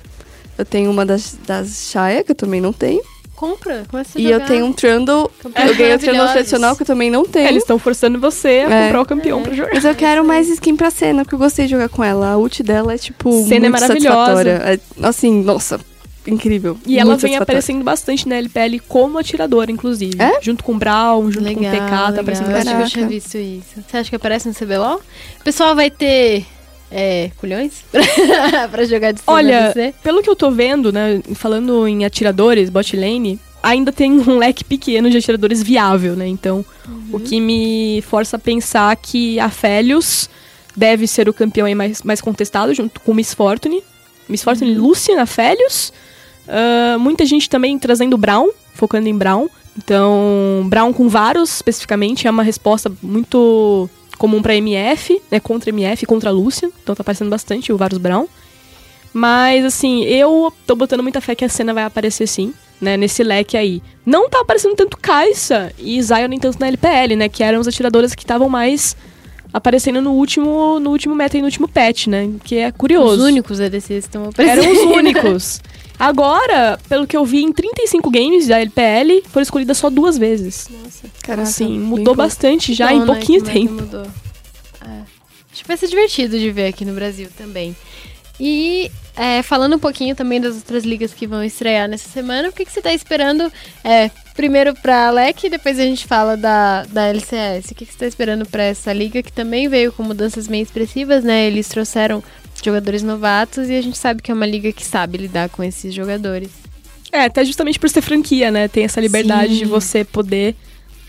Eu tenho uma das, das Shaya, que eu também não tenho. Compra, começa a E jogar. eu tenho um Trundle, Campeões eu ganhei o Trundle maravilhosos. tradicional, que eu também não tenho. É, eles estão forçando você a É. comprar o campeão pra jogar. Mas eu quero mais skin pra cena, porque eu gostei de jogar com ela. A ult dela é, tipo, Cena é muito maravilhosa. satisfatória. É, assim, nossa, incrível. E ela vem aparecendo bastante na LPL como atiradora, inclusive. É? Junto com o Brown, junto com o Legal, PK, tá legal. aparecendo Eu acho que eu tinha visto isso. Você acha que aparece no CBLOL? O pessoal vai ter é, culhões *laughs* pra jogar de cima Olha, pelo que eu tô vendo, né, falando em atiradores, bot lane, ainda tem *laughs* um leque pequeno de atiradores viável, né? Então, o que me força a pensar que a Felios deve ser o campeão aí mais, mais contestado, junto com o Miss Fortune. Miss Fortune, Lucian, a Felios. Ah, muita gente também trazendo Brown, focando em Brown. Então, Brown com Varus, especificamente, é uma resposta muito comum pra MF, né? Contra MF, contra Lucian. Então tá aparecendo bastante o Varus Brown. Mas, assim, eu tô botando muita fé que a cena vai aparecer sim, né? Nesse leque aí. Não tá aparecendo tanto Kai'Sa e Zion nem tanto na LPL, né? Que eram as atiradoras que estavam mais aparecendo no último, no último meta e no último patch, né? Que é curioso. Os únicos ADCs estão aparecendo. Eram os únicos. *laughs* Agora, pelo que eu vi, em 35 games da LPL, foram escolhidas só duas vezes. Caraca, assim, mudou bastante já em né, pouquinho é que tempo. mudou. É. Acho que vai ser divertido de ver aqui no Brasil também. E é, falando um pouquinho também das outras ligas que vão estrear nessa semana, o que, que você tá esperando? É, primeiro pra Alec, depois a gente fala da, da LCS. O que, que você tá esperando pra essa liga que também veio com mudanças bem expressivas, né? Eles trouxeram jogadores novatos e a gente sabe que é uma liga que sabe lidar com esses jogadores. É, até justamente por ser franquia, né? Tem essa liberdade Sim. de você poder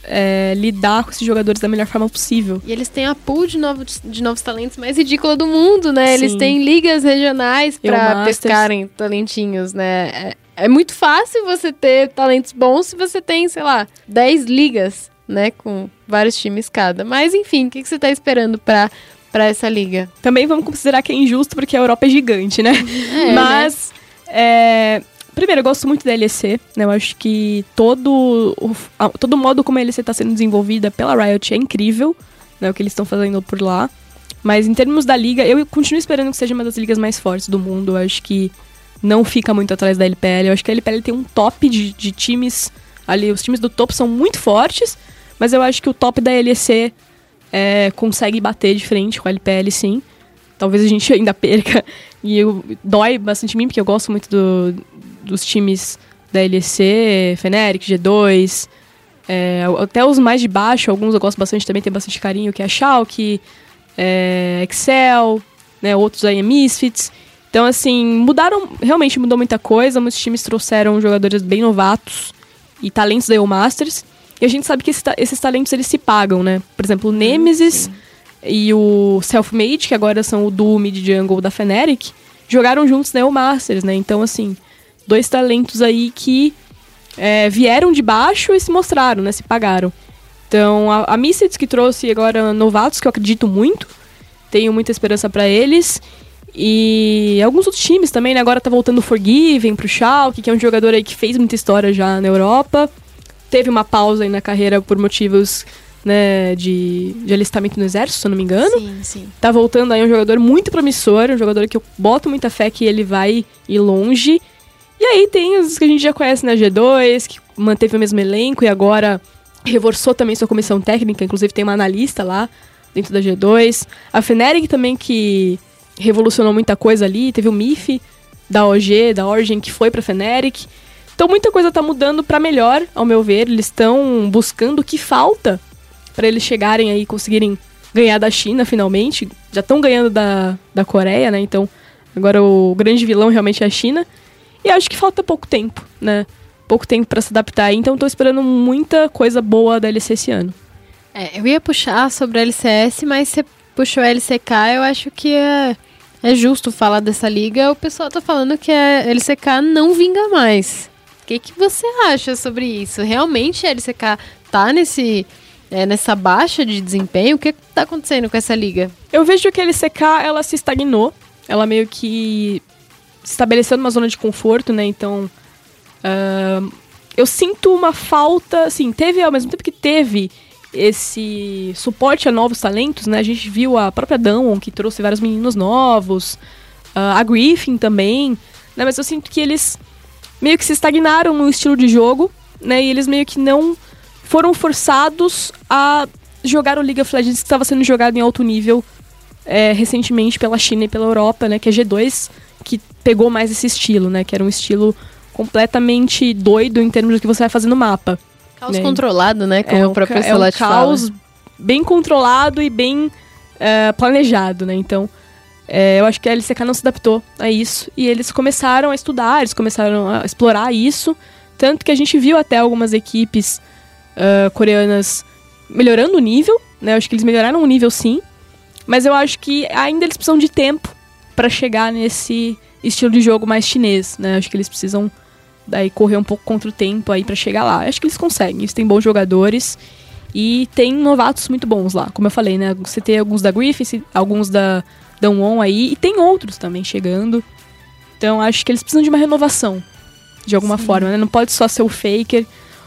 é, lidar com esses jogadores da melhor forma possível. E eles têm a pool de novos, de novos talentos mais ridícula do mundo, né? Eles Sim. têm ligas regionais Masters. pescarem talentinhos, né? É, é muito fácil você ter talentos bons se você tem, sei lá, 10 ligas, né? Com vários times cada. Mas enfim, o que, que você tá esperando pra pra essa liga. Também vamos considerar que é injusto porque a Europa é gigante, né? *laughs* É, Mas, é, primeiro, eu gosto muito da LEC, né? Eu acho que todo o, todo modo como a LEC está sendo desenvolvida pela Riot é incrível, né? O que eles estão fazendo por lá. Mas em termos da liga, eu continuo esperando que seja uma das ligas mais fortes do mundo. Eu acho que não fica muito atrás da LPL. Eu acho que a LPL tem um top de, de times ali. Os times do topo são muito fortes, mas eu acho que o top da LEC é, consegue bater de frente com a LPL, sim. Talvez a gente *laughs* ainda perca. E eu, dói bastante em mim, porque eu gosto muito do- dos times da LEC, Fnatic, G2. é, até os mais de baixo, alguns eu gosto bastante também, tem bastante carinho, que é a Schalke, é, Excel, né, outros aí é Misfits. Então, assim, mudaram, realmente mudou muita coisa. Muitos times trouxeram jogadores bem novatos e talentos da EU Masters. E a gente sabe que esse esses talentos eles se pagam, né? Por exemplo, o Nemesis e o Selfmade, que agora são o duo mid jungle da Fnatic, jogaram juntos na EU Masters, né? Então, assim, dois talentos aí que é, vieram de baixo e se mostraram, né? Se pagaram. Então, a, a Misfits que trouxe agora novatos, que eu acredito muito, tenho muita esperança pra eles. E alguns outros times também, né? Agora tá voltando o Forgiven pro Schalke, que é um jogador aí que fez muita história já na Europa. Teve uma pausa aí na carreira por motivos, né, de, de alistamento no exército, se eu não me engano. Sim, sim. Tá voltando aí um jogador muito promissor, um jogador que eu boto muita fé que ele vai ir longe. E aí tem os que a gente já conhece na G2, que manteve o mesmo elenco e agora reforçou também sua comissão técnica, inclusive tem uma analista lá dentro da G2. A Fnatic também que revolucionou muita coisa ali, teve o MIF da OG, da Origin que foi pra Fnatic. Então muita coisa tá mudando pra melhor, ao meu ver. Eles estão buscando o que falta pra eles chegarem aí conseguirem ganhar da China finalmente. Já estão ganhando da, da Coreia, né? Então agora o grande vilão realmente é a China. E acho que falta pouco tempo, né? Pouco tempo pra se adaptar. Então tô esperando muita coisa boa da LC esse ano. É, eu ia puxar sobre a LCS, mas você puxou a LCK, eu acho que é, é justo falar dessa liga. O pessoal tá falando que a LCK não vinga mais. O que, que você acha sobre isso? Realmente a LCK tá nesse, é, nessa baixa de desempenho? O que tá acontecendo com essa liga? Eu vejo que a LCK, ela se estagnou. Ela meio que estabeleceu numa zona de conforto, né? Então, ahn, eu sinto uma falta, assim, teve, ao mesmo tempo que teve esse suporte a novos talentos, né? A gente viu a própria Dawn, que trouxe vários meninos novos, ah, a Griffin também, né? Mas eu sinto que eles meio que se estagnaram no estilo de jogo, né? E eles meio que não foram forçados a jogar o League of Legends que estava sendo jogado em alto nível é, recentemente pela China e pela Europa, né? Que é G2, que pegou mais esse estilo, né? Que era um estilo completamente doido em termos do que você vai fazer no mapa. Caos Né? controlado, né? Como é o próprio é um caos fala. bem controlado e bem é, planejado, né? Então, é, eu acho que a LCK não se adaptou a isso e eles começaram a estudar, eles começaram a explorar isso, tanto que a gente viu até algumas equipes ah, coreanas melhorando o nível, né? Eu acho que eles melhoraram o nível sim, mas eu acho que ainda eles precisam de tempo para chegar nesse estilo de jogo mais chinês, né? Eu acho que eles precisam daí correr um pouco contra o tempo aí pra chegar lá. Acho que eles conseguem, eles têm bons jogadores e tem novatos muito bons lá. Como eu falei, né? Você tem alguns da Griffith, alguns da Danwon aí e tem outros também chegando. Então acho que eles precisam de uma renovação de alguma forma, né? Não pode só ser o Faker.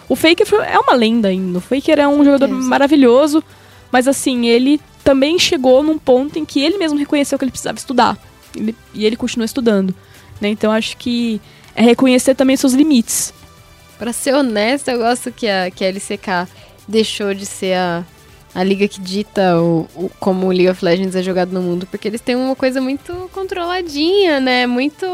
O Faker é uma lenda ainda. O Faker é um jogador Exato. maravilhoso, mas assim, ele também chegou num ponto em que ele mesmo reconheceu que ele precisava estudar. Ele- e ele continua estudando. Né? Então acho que é reconhecer também seus limites. Pra ser honesta, eu gosto que a, que a LCK deixou de ser a, a liga que dita o, o- como o League of Legends é jogado no mundo, porque eles têm uma coisa muito controladinha, né? Muito.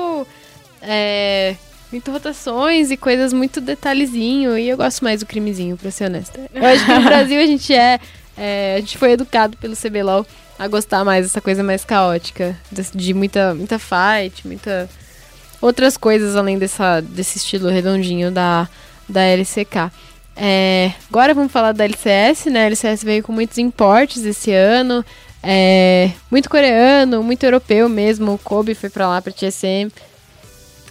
É, muito rotações e coisas muito detalhezinho. E eu gosto mais do crimezinho, pra ser honesta. Eu acho que no *laughs* Brasil a gente é. é, a gente foi educado pelo CBLOL a gostar mais dessa coisa mais caótica. De, de muita, muita fight, muita outras coisas além dessa, desse estilo redondinho da, da LCK. É, agora vamos falar da LCS, né? A LCS veio com muitos importes esse ano. é, muito coreano, muito europeu mesmo. O Kobe foi pra lá, pra TSM.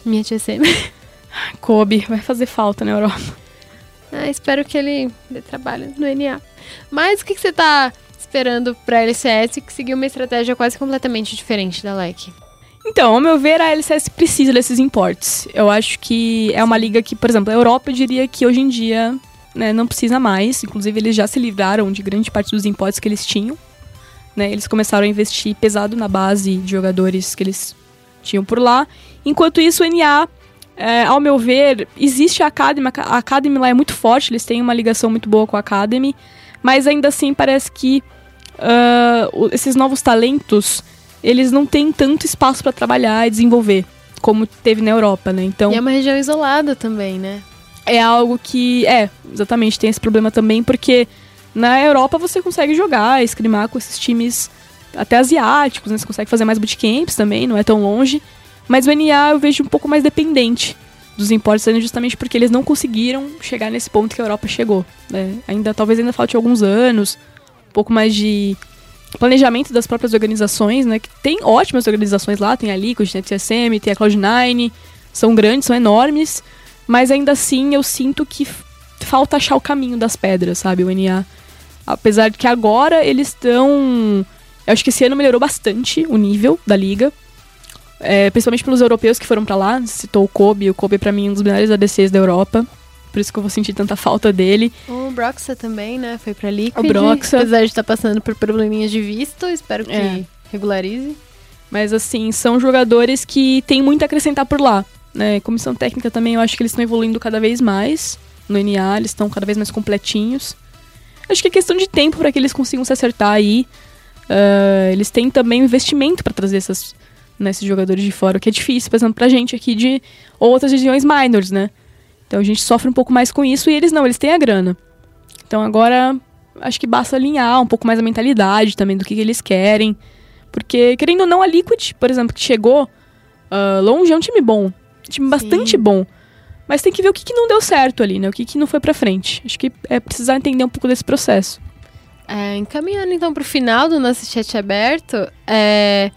Minha TSM. *laughs* Kobe vai fazer falta na Europa. *laughs* Ah, espero que ele dê trabalho no NA. Mas o que, que você tá esperando pra LCS que seguiu uma estratégia quase completamente diferente da LEC? Então, ao meu ver, a LCS precisa desses importes. Eu acho que é uma liga que, por exemplo, a Europa eu diria que hoje em dia né, não precisa mais. Inclusive, eles já se livraram de grande parte dos importes que eles tinham. Né? Eles começaram a investir pesado na base de jogadores que eles tinham por lá. Enquanto isso, o NA, é, ao meu ver, existe a Academy. A Academy lá é muito forte, eles têm uma ligação muito boa com a Academy. Mas ainda assim, parece que uh, esses novos talentos eles não têm tanto espaço para trabalhar e desenvolver como teve na Europa, né? Então E é uma região isolada também, né? É algo que é exatamente tem esse problema também porque na Europa você consegue jogar, escrimar com esses times até asiáticos, né? Você consegue fazer mais bootcamps também, não é tão longe. Mas o NA eu vejo um pouco mais dependente dos importes, justamente porque eles não conseguiram chegar nesse ponto que a Europa chegou. Né? Ainda talvez ainda falte alguns anos, um pouco mais de planejamento das próprias organizações, né? Que tem ótimas organizações lá, tem a Liquid, tem a TSM, tem a Cloud9, são grandes, são enormes, mas ainda assim eu sinto que falta achar o caminho das pedras, sabe, o NA. Apesar de que agora eles estão. Eu acho que esse ano melhorou bastante o nível da liga. É, principalmente pelos europeus que foram para lá. Citou o Kobe. O Kobe, é pra mim, um dos melhores ADCs da Europa. Por isso que eu vou sentir tanta falta dele. O Broxa também, né? Foi pra Liquid. O Broxa. Apesar de estar passando por probleminhas de visto, espero que É. regularize. Mas assim, são jogadores que têm muito a acrescentar por lá. Né? Comissão técnica também, eu acho que eles estão evoluindo cada vez mais. No NA, eles estão cada vez mais completinhos. Acho que é questão de tempo para que eles consigam se acertar aí. Ah, eles têm também investimento para trazer essas, né, esses jogadores de fora, o que é difícil, por exemplo, pra gente aqui de outras regiões minors, né? Então a gente sofre um pouco mais com isso e eles não, eles têm a grana. Então agora acho que basta alinhar um pouco mais a mentalidade também do que, que eles querem. Porque, querendo ou não, a Liquid, por exemplo, que chegou ah, longe, é um time bom. Time bastante bom. Mas tem que ver o que, que não deu certo ali, né? O que, que não foi pra frente. Acho que é precisar entender um pouco desse processo. É, encaminhando então pro final do nosso chat aberto, é,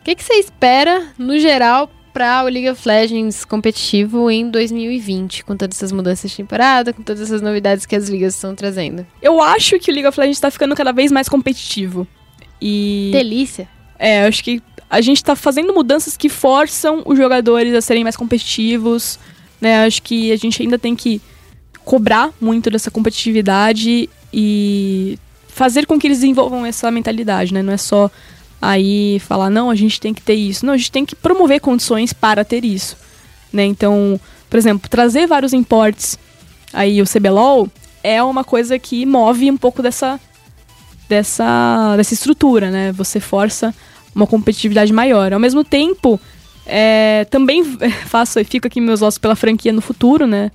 o que, que você espera, no geral, para o League of Legends competitivo em 2020, com todas essas mudanças de temporada, com todas essas novidades que as ligas estão trazendo? Eu acho que o League of Legends tá ficando cada vez mais competitivo. E. Delícia. É, eu acho que a gente tá fazendo mudanças que forçam os jogadores a serem mais competitivos, né? Acho que a gente ainda tem que cobrar muito dessa competitividade e fazer com que eles desenvolvam essa mentalidade, né? Não é só aí falar, não, a gente tem que ter isso. Não, a gente tem que promover condições para ter isso, né? Então, por exemplo, trazer vários importes aí o CBLOL é uma coisa que move um pouco dessa dessa, dessa estrutura, né? Você força uma competitividade maior. Ao mesmo tempo, é, também *laughs* faço e fico aqui meus ossos pela franquia no futuro, né?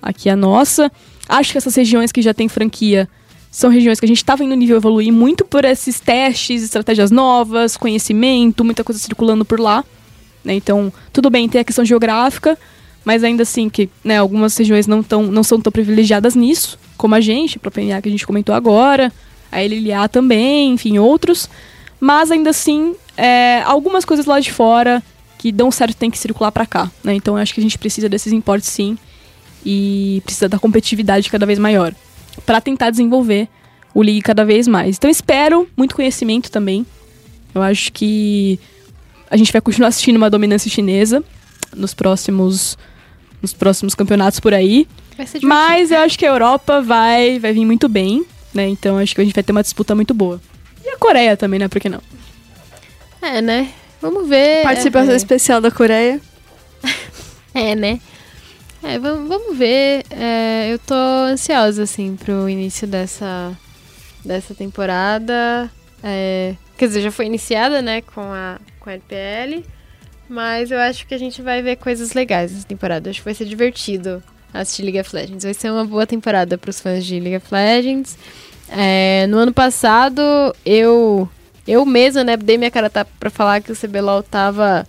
Aqui a nossa. Acho que essas regiões que já tem franquia são regiões que a gente tá vendo o nível evoluir muito por esses testes, estratégias novas, conhecimento, muita coisa circulando por lá. Né? Então, tudo bem, tem a questão geográfica, mas ainda assim que né, algumas regiões não, tão, não são tão privilegiadas nisso, como a gente, a própria NA que a gente comentou agora, a LLA também, enfim, outros. Mas ainda assim, é, algumas coisas lá de fora que dão certo tem que circular para cá. Né? Então eu acho que a gente precisa desses importes sim e precisa da competitividade cada vez maior para tentar desenvolver o League cada vez mais. Então espero muito conhecimento também. Eu acho que a gente vai continuar assistindo uma dominância chinesa nos próximos nos próximos campeonatos por aí. Mas eu acho que a Europa vai, vai vir muito bem, né? Então acho que a gente vai ter uma disputa muito boa. E a Coreia também, né? Por que não? É, né? Vamos ver. Participação é, especial da Coreia. *laughs* É, né? É, vamos, vamos ver. É, eu tô ansiosa, assim, pro início dessa, dessa temporada. É, quer dizer, já foi iniciada, né, com a, com a LPL. Mas eu acho que a gente vai ver coisas legais nessa temporada. Acho que vai ser divertido assistir League of Legends. Vai ser uma boa temporada pros fãs de League of Legends. É, no ano passado, eu eu mesma, né, dei minha cara a tapa pra falar que o CBLOL tava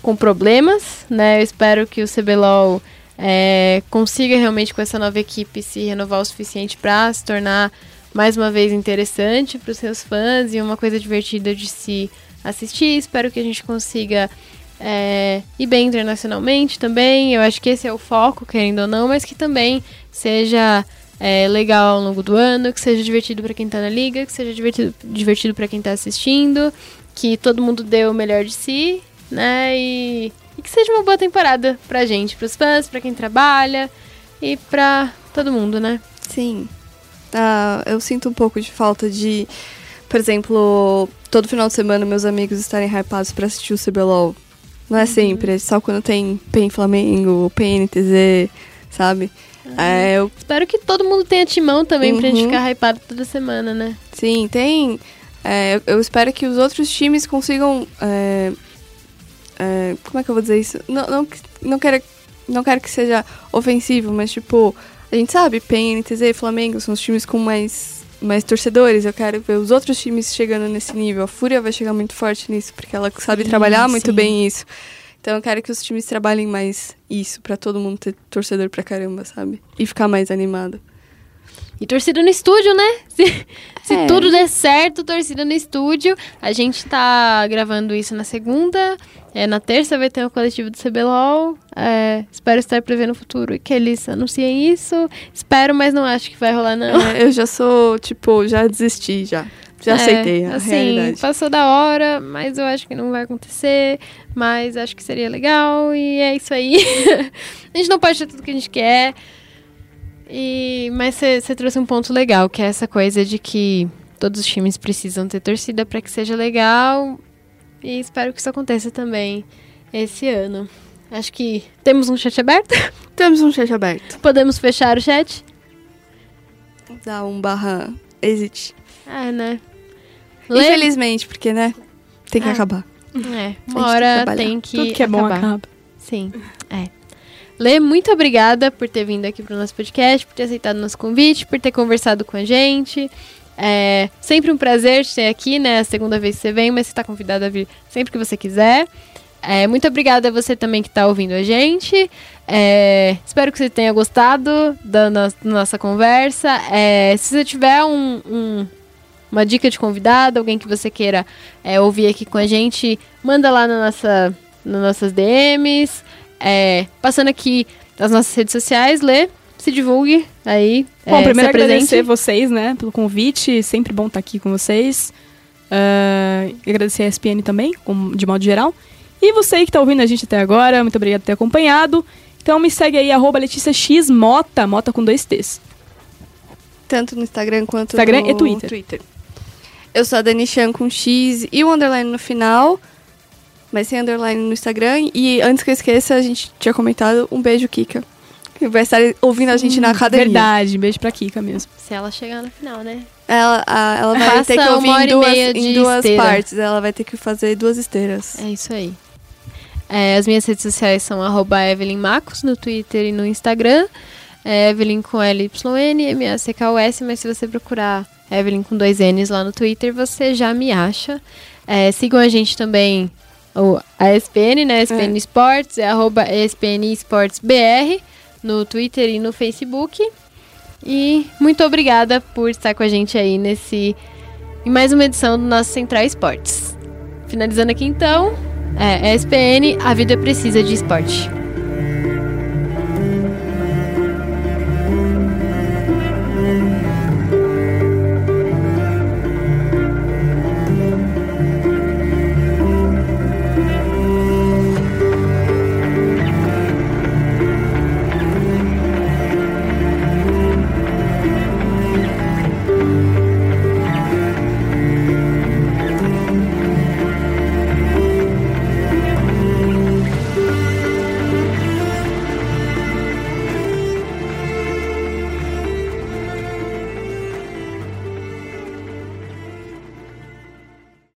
com problemas, né? Eu espero que o CBLOL é, consiga realmente com essa nova equipe se renovar o suficiente para se tornar mais uma vez interessante para os seus fãs e uma coisa divertida de se assistir. Espero que a gente consiga é, ir bem internacionalmente também. Eu acho que esse é o foco, querendo ou não, mas que também seja é, legal ao longo do ano, que seja divertido pra quem tá na liga, que seja divertido, divertido para quem tá assistindo, que todo mundo dê o melhor de si, né? E, e que seja uma boa temporada pra gente, pros fãs, pra quem trabalha e pra todo mundo, né? Sim. Ah, eu sinto um pouco de falta de, por exemplo, todo final de semana meus amigos estarem hypados pra assistir o CBLOL. Não é sempre, é só quando tem PEN Flamengo, PNTZ, sabe? É, eu, Espero que todo mundo tenha timão também pra gente Uhum. ficar hypado toda semana, né? sim, tem. é, eu espero que os outros times consigam. é, é, como é que eu vou dizer isso? Não, não, não, quero, não quero que seja ofensivo, mas tipo, a gente sabe, PEN, NTZ e Flamengo são os times com mais, mais torcedores. Eu quero ver os outros times chegando nesse nível. A Fúria vai chegar muito forte nisso, porque ela sabe Sim, trabalhar muito sim. bem isso. Então eu quero que os times trabalhem mais isso, pra todo mundo ter torcedor pra caramba, sabe? E ficar mais animado. E torcida no estúdio, né? *laughs* Se, se É. tudo der certo, torcida no estúdio. A gente tá gravando isso na segunda. É, na terça vai ter o coletivo do CBLOL. É, espero estar prevendo no futuro que eles anunciem isso. Espero, mas não acho que vai rolar, não. É, eu já sou, tipo, já desisti já. Já É, aceitei a assim, realidade. Passou da hora, mas eu acho que não vai acontecer. Mas acho que seria legal e é isso aí. *laughs* a gente não pode ter tudo que a gente quer. E, mas você trouxe um ponto legal, que é essa coisa de que todos os times precisam ter torcida para que seja legal. E espero que isso aconteça também esse ano. Acho que temos um chat aberto. *laughs* Temos um chat aberto. Podemos fechar o chat? Dá um barra exit. Ah, né? Lê- Infelizmente, porque, né? Tem que Ah. acabar. É, uma hora tem que Tudo que é bom acabar. acaba. Sim, é. Lê, muito obrigada por ter vindo aqui pro nosso podcast, por ter aceitado nosso convite, por ter conversado com a gente. É sempre um prazer te ter aqui, né? A segunda vez que você vem, mas você está convidado a vir sempre que você quiser. É, muito obrigada a você também que está ouvindo a gente. É, espero que você tenha gostado da no- nossa conversa. É, se você tiver um- um, uma dica de convidado, alguém que você queira é, ouvir aqui com a gente, manda lá na nossa, nas nossas DMs. É, passando aqui nas nossas redes sociais, lê, se divulgue aí. Bom, é, primeiro agradecer vocês, né, pelo convite. Sempre bom estar aqui com vocês. E agradecer a SPN também, como- de modo geral. E você que tá ouvindo a gente até agora, muito obrigado por ter acompanhado. Então me segue aí, arroba Letícia X Mota, Mota com dois T's. Tanto no Instagram quanto Instagram no e Twitter. Eu sou a Dani Chan com X e o underline no final. Mas sem underline no Instagram. E antes que eu esqueça, a gente tinha comentado um beijo, Kika. Que vai estar ouvindo a gente na academia. Verdade, beijo pra Kika mesmo. Se ela chegar no final, né? Ela, a- ela vai Faça ter que ouvir em duas, em duas partes. Ela vai ter que fazer duas esteiras. É isso aí. É, as minhas redes sociais são arroba Evelyn Macos no Twitter e no Instagram. É Evelyn com L-Y-N, M-A-C-K-O-S, mas se você procurar Evelyn com dois N's lá no Twitter, você já me acha. É, sigam a gente também, o, a ESPN, né? ESPN É. Esportes, é arroba ESPN Esportes BR no Twitter e no Facebook. E muito obrigada por estar com a gente aí nesse em mais uma edição do nosso Central Esportes. Finalizando aqui então, é, ESPN, a vida precisa de esporte.